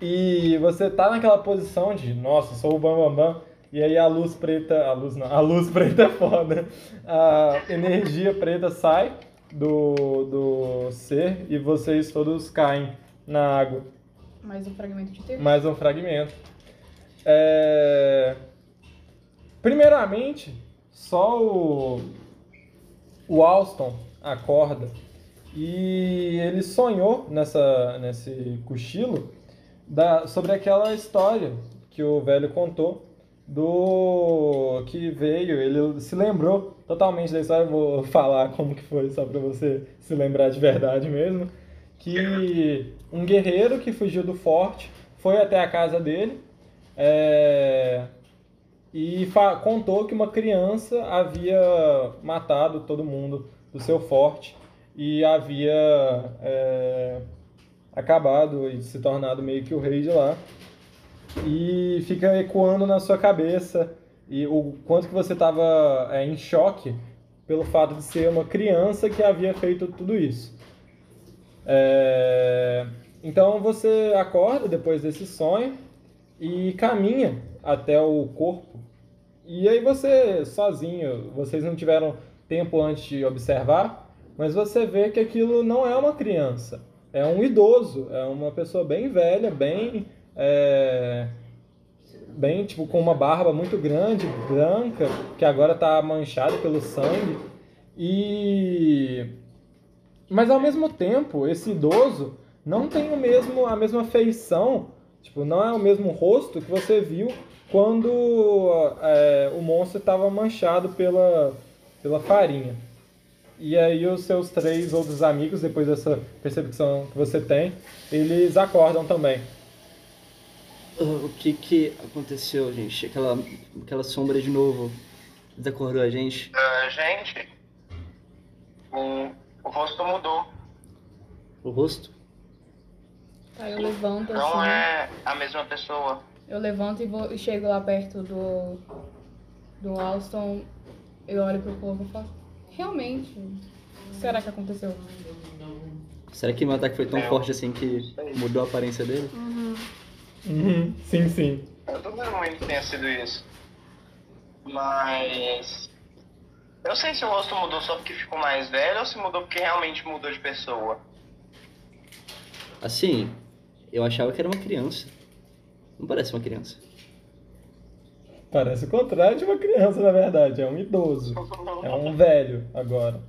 Speaker 1: E você tá naquela posição de, nossa, sou o Bambambam. Bam, bam, e aí a luz preta. A luz não, a luz preta é foda. A energia preta sai do, do ser e vocês todos caem na água.
Speaker 5: Mais um fragmento de texto.
Speaker 1: Mais um fragmento. É... Primeiramente, só o, o Alston acorda e ele sonhou nessa, nesse cochilo da, sobre aquela história que o velho contou do que veio, ele se lembrou totalmente da história, vou falar como que foi só para você se lembrar de verdade mesmo, que um guerreiro que fugiu do forte foi até a casa dele é, e contou que uma criança havia matado todo mundo do seu forte e havia é, acabado e se tornado meio que o rei de lá. E fica ecoando na sua cabeça e o quanto que você estava é, em choque pelo fato de ser uma criança que havia feito tudo isso. É... Então você acorda depois desse sonho e caminha até o corpo. E aí você, sozinho, vocês não tiveram tempo antes de observar, mas você vê que aquilo não é uma criança, é um idoso, é uma pessoa bem velha, bem. É, bem, tipo, com uma barba muito grande, branca, que agora está manchada pelo sangue. E. Mas ao mesmo tempo, esse idoso não tem o mesmo, a mesma feição, tipo, não é o mesmo rosto que você viu quando é, o monstro estava manchado pela, pela farinha. E aí os seus três outros amigos, depois dessa percepção que você tem, eles acordam também.
Speaker 2: Uh, o que que aconteceu, gente? Aquela, aquela sombra de novo desacordou a gente?
Speaker 4: Uh, gente, o, o rosto mudou.
Speaker 2: O rosto?
Speaker 5: Tá, eu levanto
Speaker 4: Não
Speaker 5: assim.
Speaker 4: é a mesma pessoa.
Speaker 5: Eu levanto e, vou, e chego lá perto do. do Alston. Eu olho pro povo e falo. Realmente. O que será que aconteceu?
Speaker 2: Será que meu ataque foi tão
Speaker 4: É,
Speaker 2: forte assim que mudou a aparência dele?
Speaker 1: Uhum, sim, sim.
Speaker 4: Eu duvido muito que tenha sido isso. Mas. Eu sei se o rosto mudou só porque ficou mais velho ou se mudou porque realmente mudou de pessoa.
Speaker 2: Assim, eu achava que era uma criança. Não parece uma criança.
Speaker 1: Parece o contrário de uma criança, na verdade. É um idoso. É um velho agora.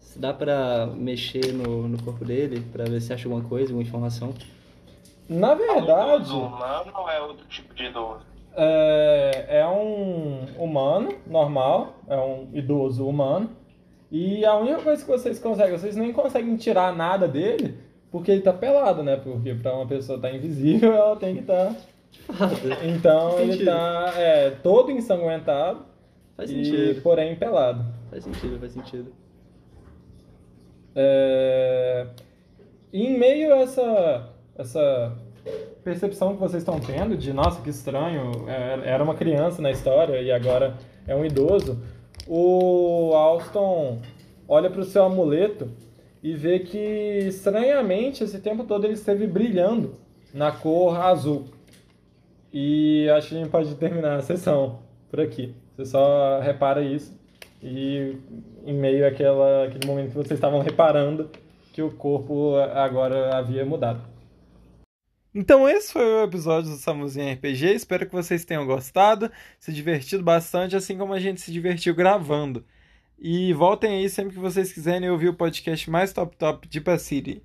Speaker 2: Se dá pra mexer no, no corpo dele pra ver se acha alguma coisa, alguma informação.
Speaker 1: Na verdade,
Speaker 4: O humano ou é outro tipo de idoso?
Speaker 1: é, é um humano normal, é um idoso humano. E a única coisa que vocês conseguem, vocês nem conseguem tirar nada dele, porque ele tá pelado, né? Porque pra uma pessoa estar invisível, ela tem que estar. Então
Speaker 2: Faz
Speaker 1: ele tá é, todo ensanguentado,
Speaker 2: Faz
Speaker 1: e,
Speaker 2: sentido.
Speaker 1: porém pelado.
Speaker 2: Faz sentido, faz sentido.
Speaker 1: É, em meio a essa, essa percepção que vocês estão tendo de, nossa, que estranho, é, era uma criança na história e agora é um idoso, o Alston olha para o seu amuleto e vê que, estranhamente, esse tempo todo ele esteve brilhando na cor azul. E acho que a gente pode terminar a sessão por aqui. Você só repara isso e em meio àquela, àquele momento que vocês estavam reparando que o corpo agora havia mudado. Então esse foi o episódio do Samuzinho RPG. Espero que vocês tenham gostado, se divertido bastante, assim como a gente se divertiu gravando. E voltem aí sempre que vocês quiserem ouvir o podcast mais top top de City.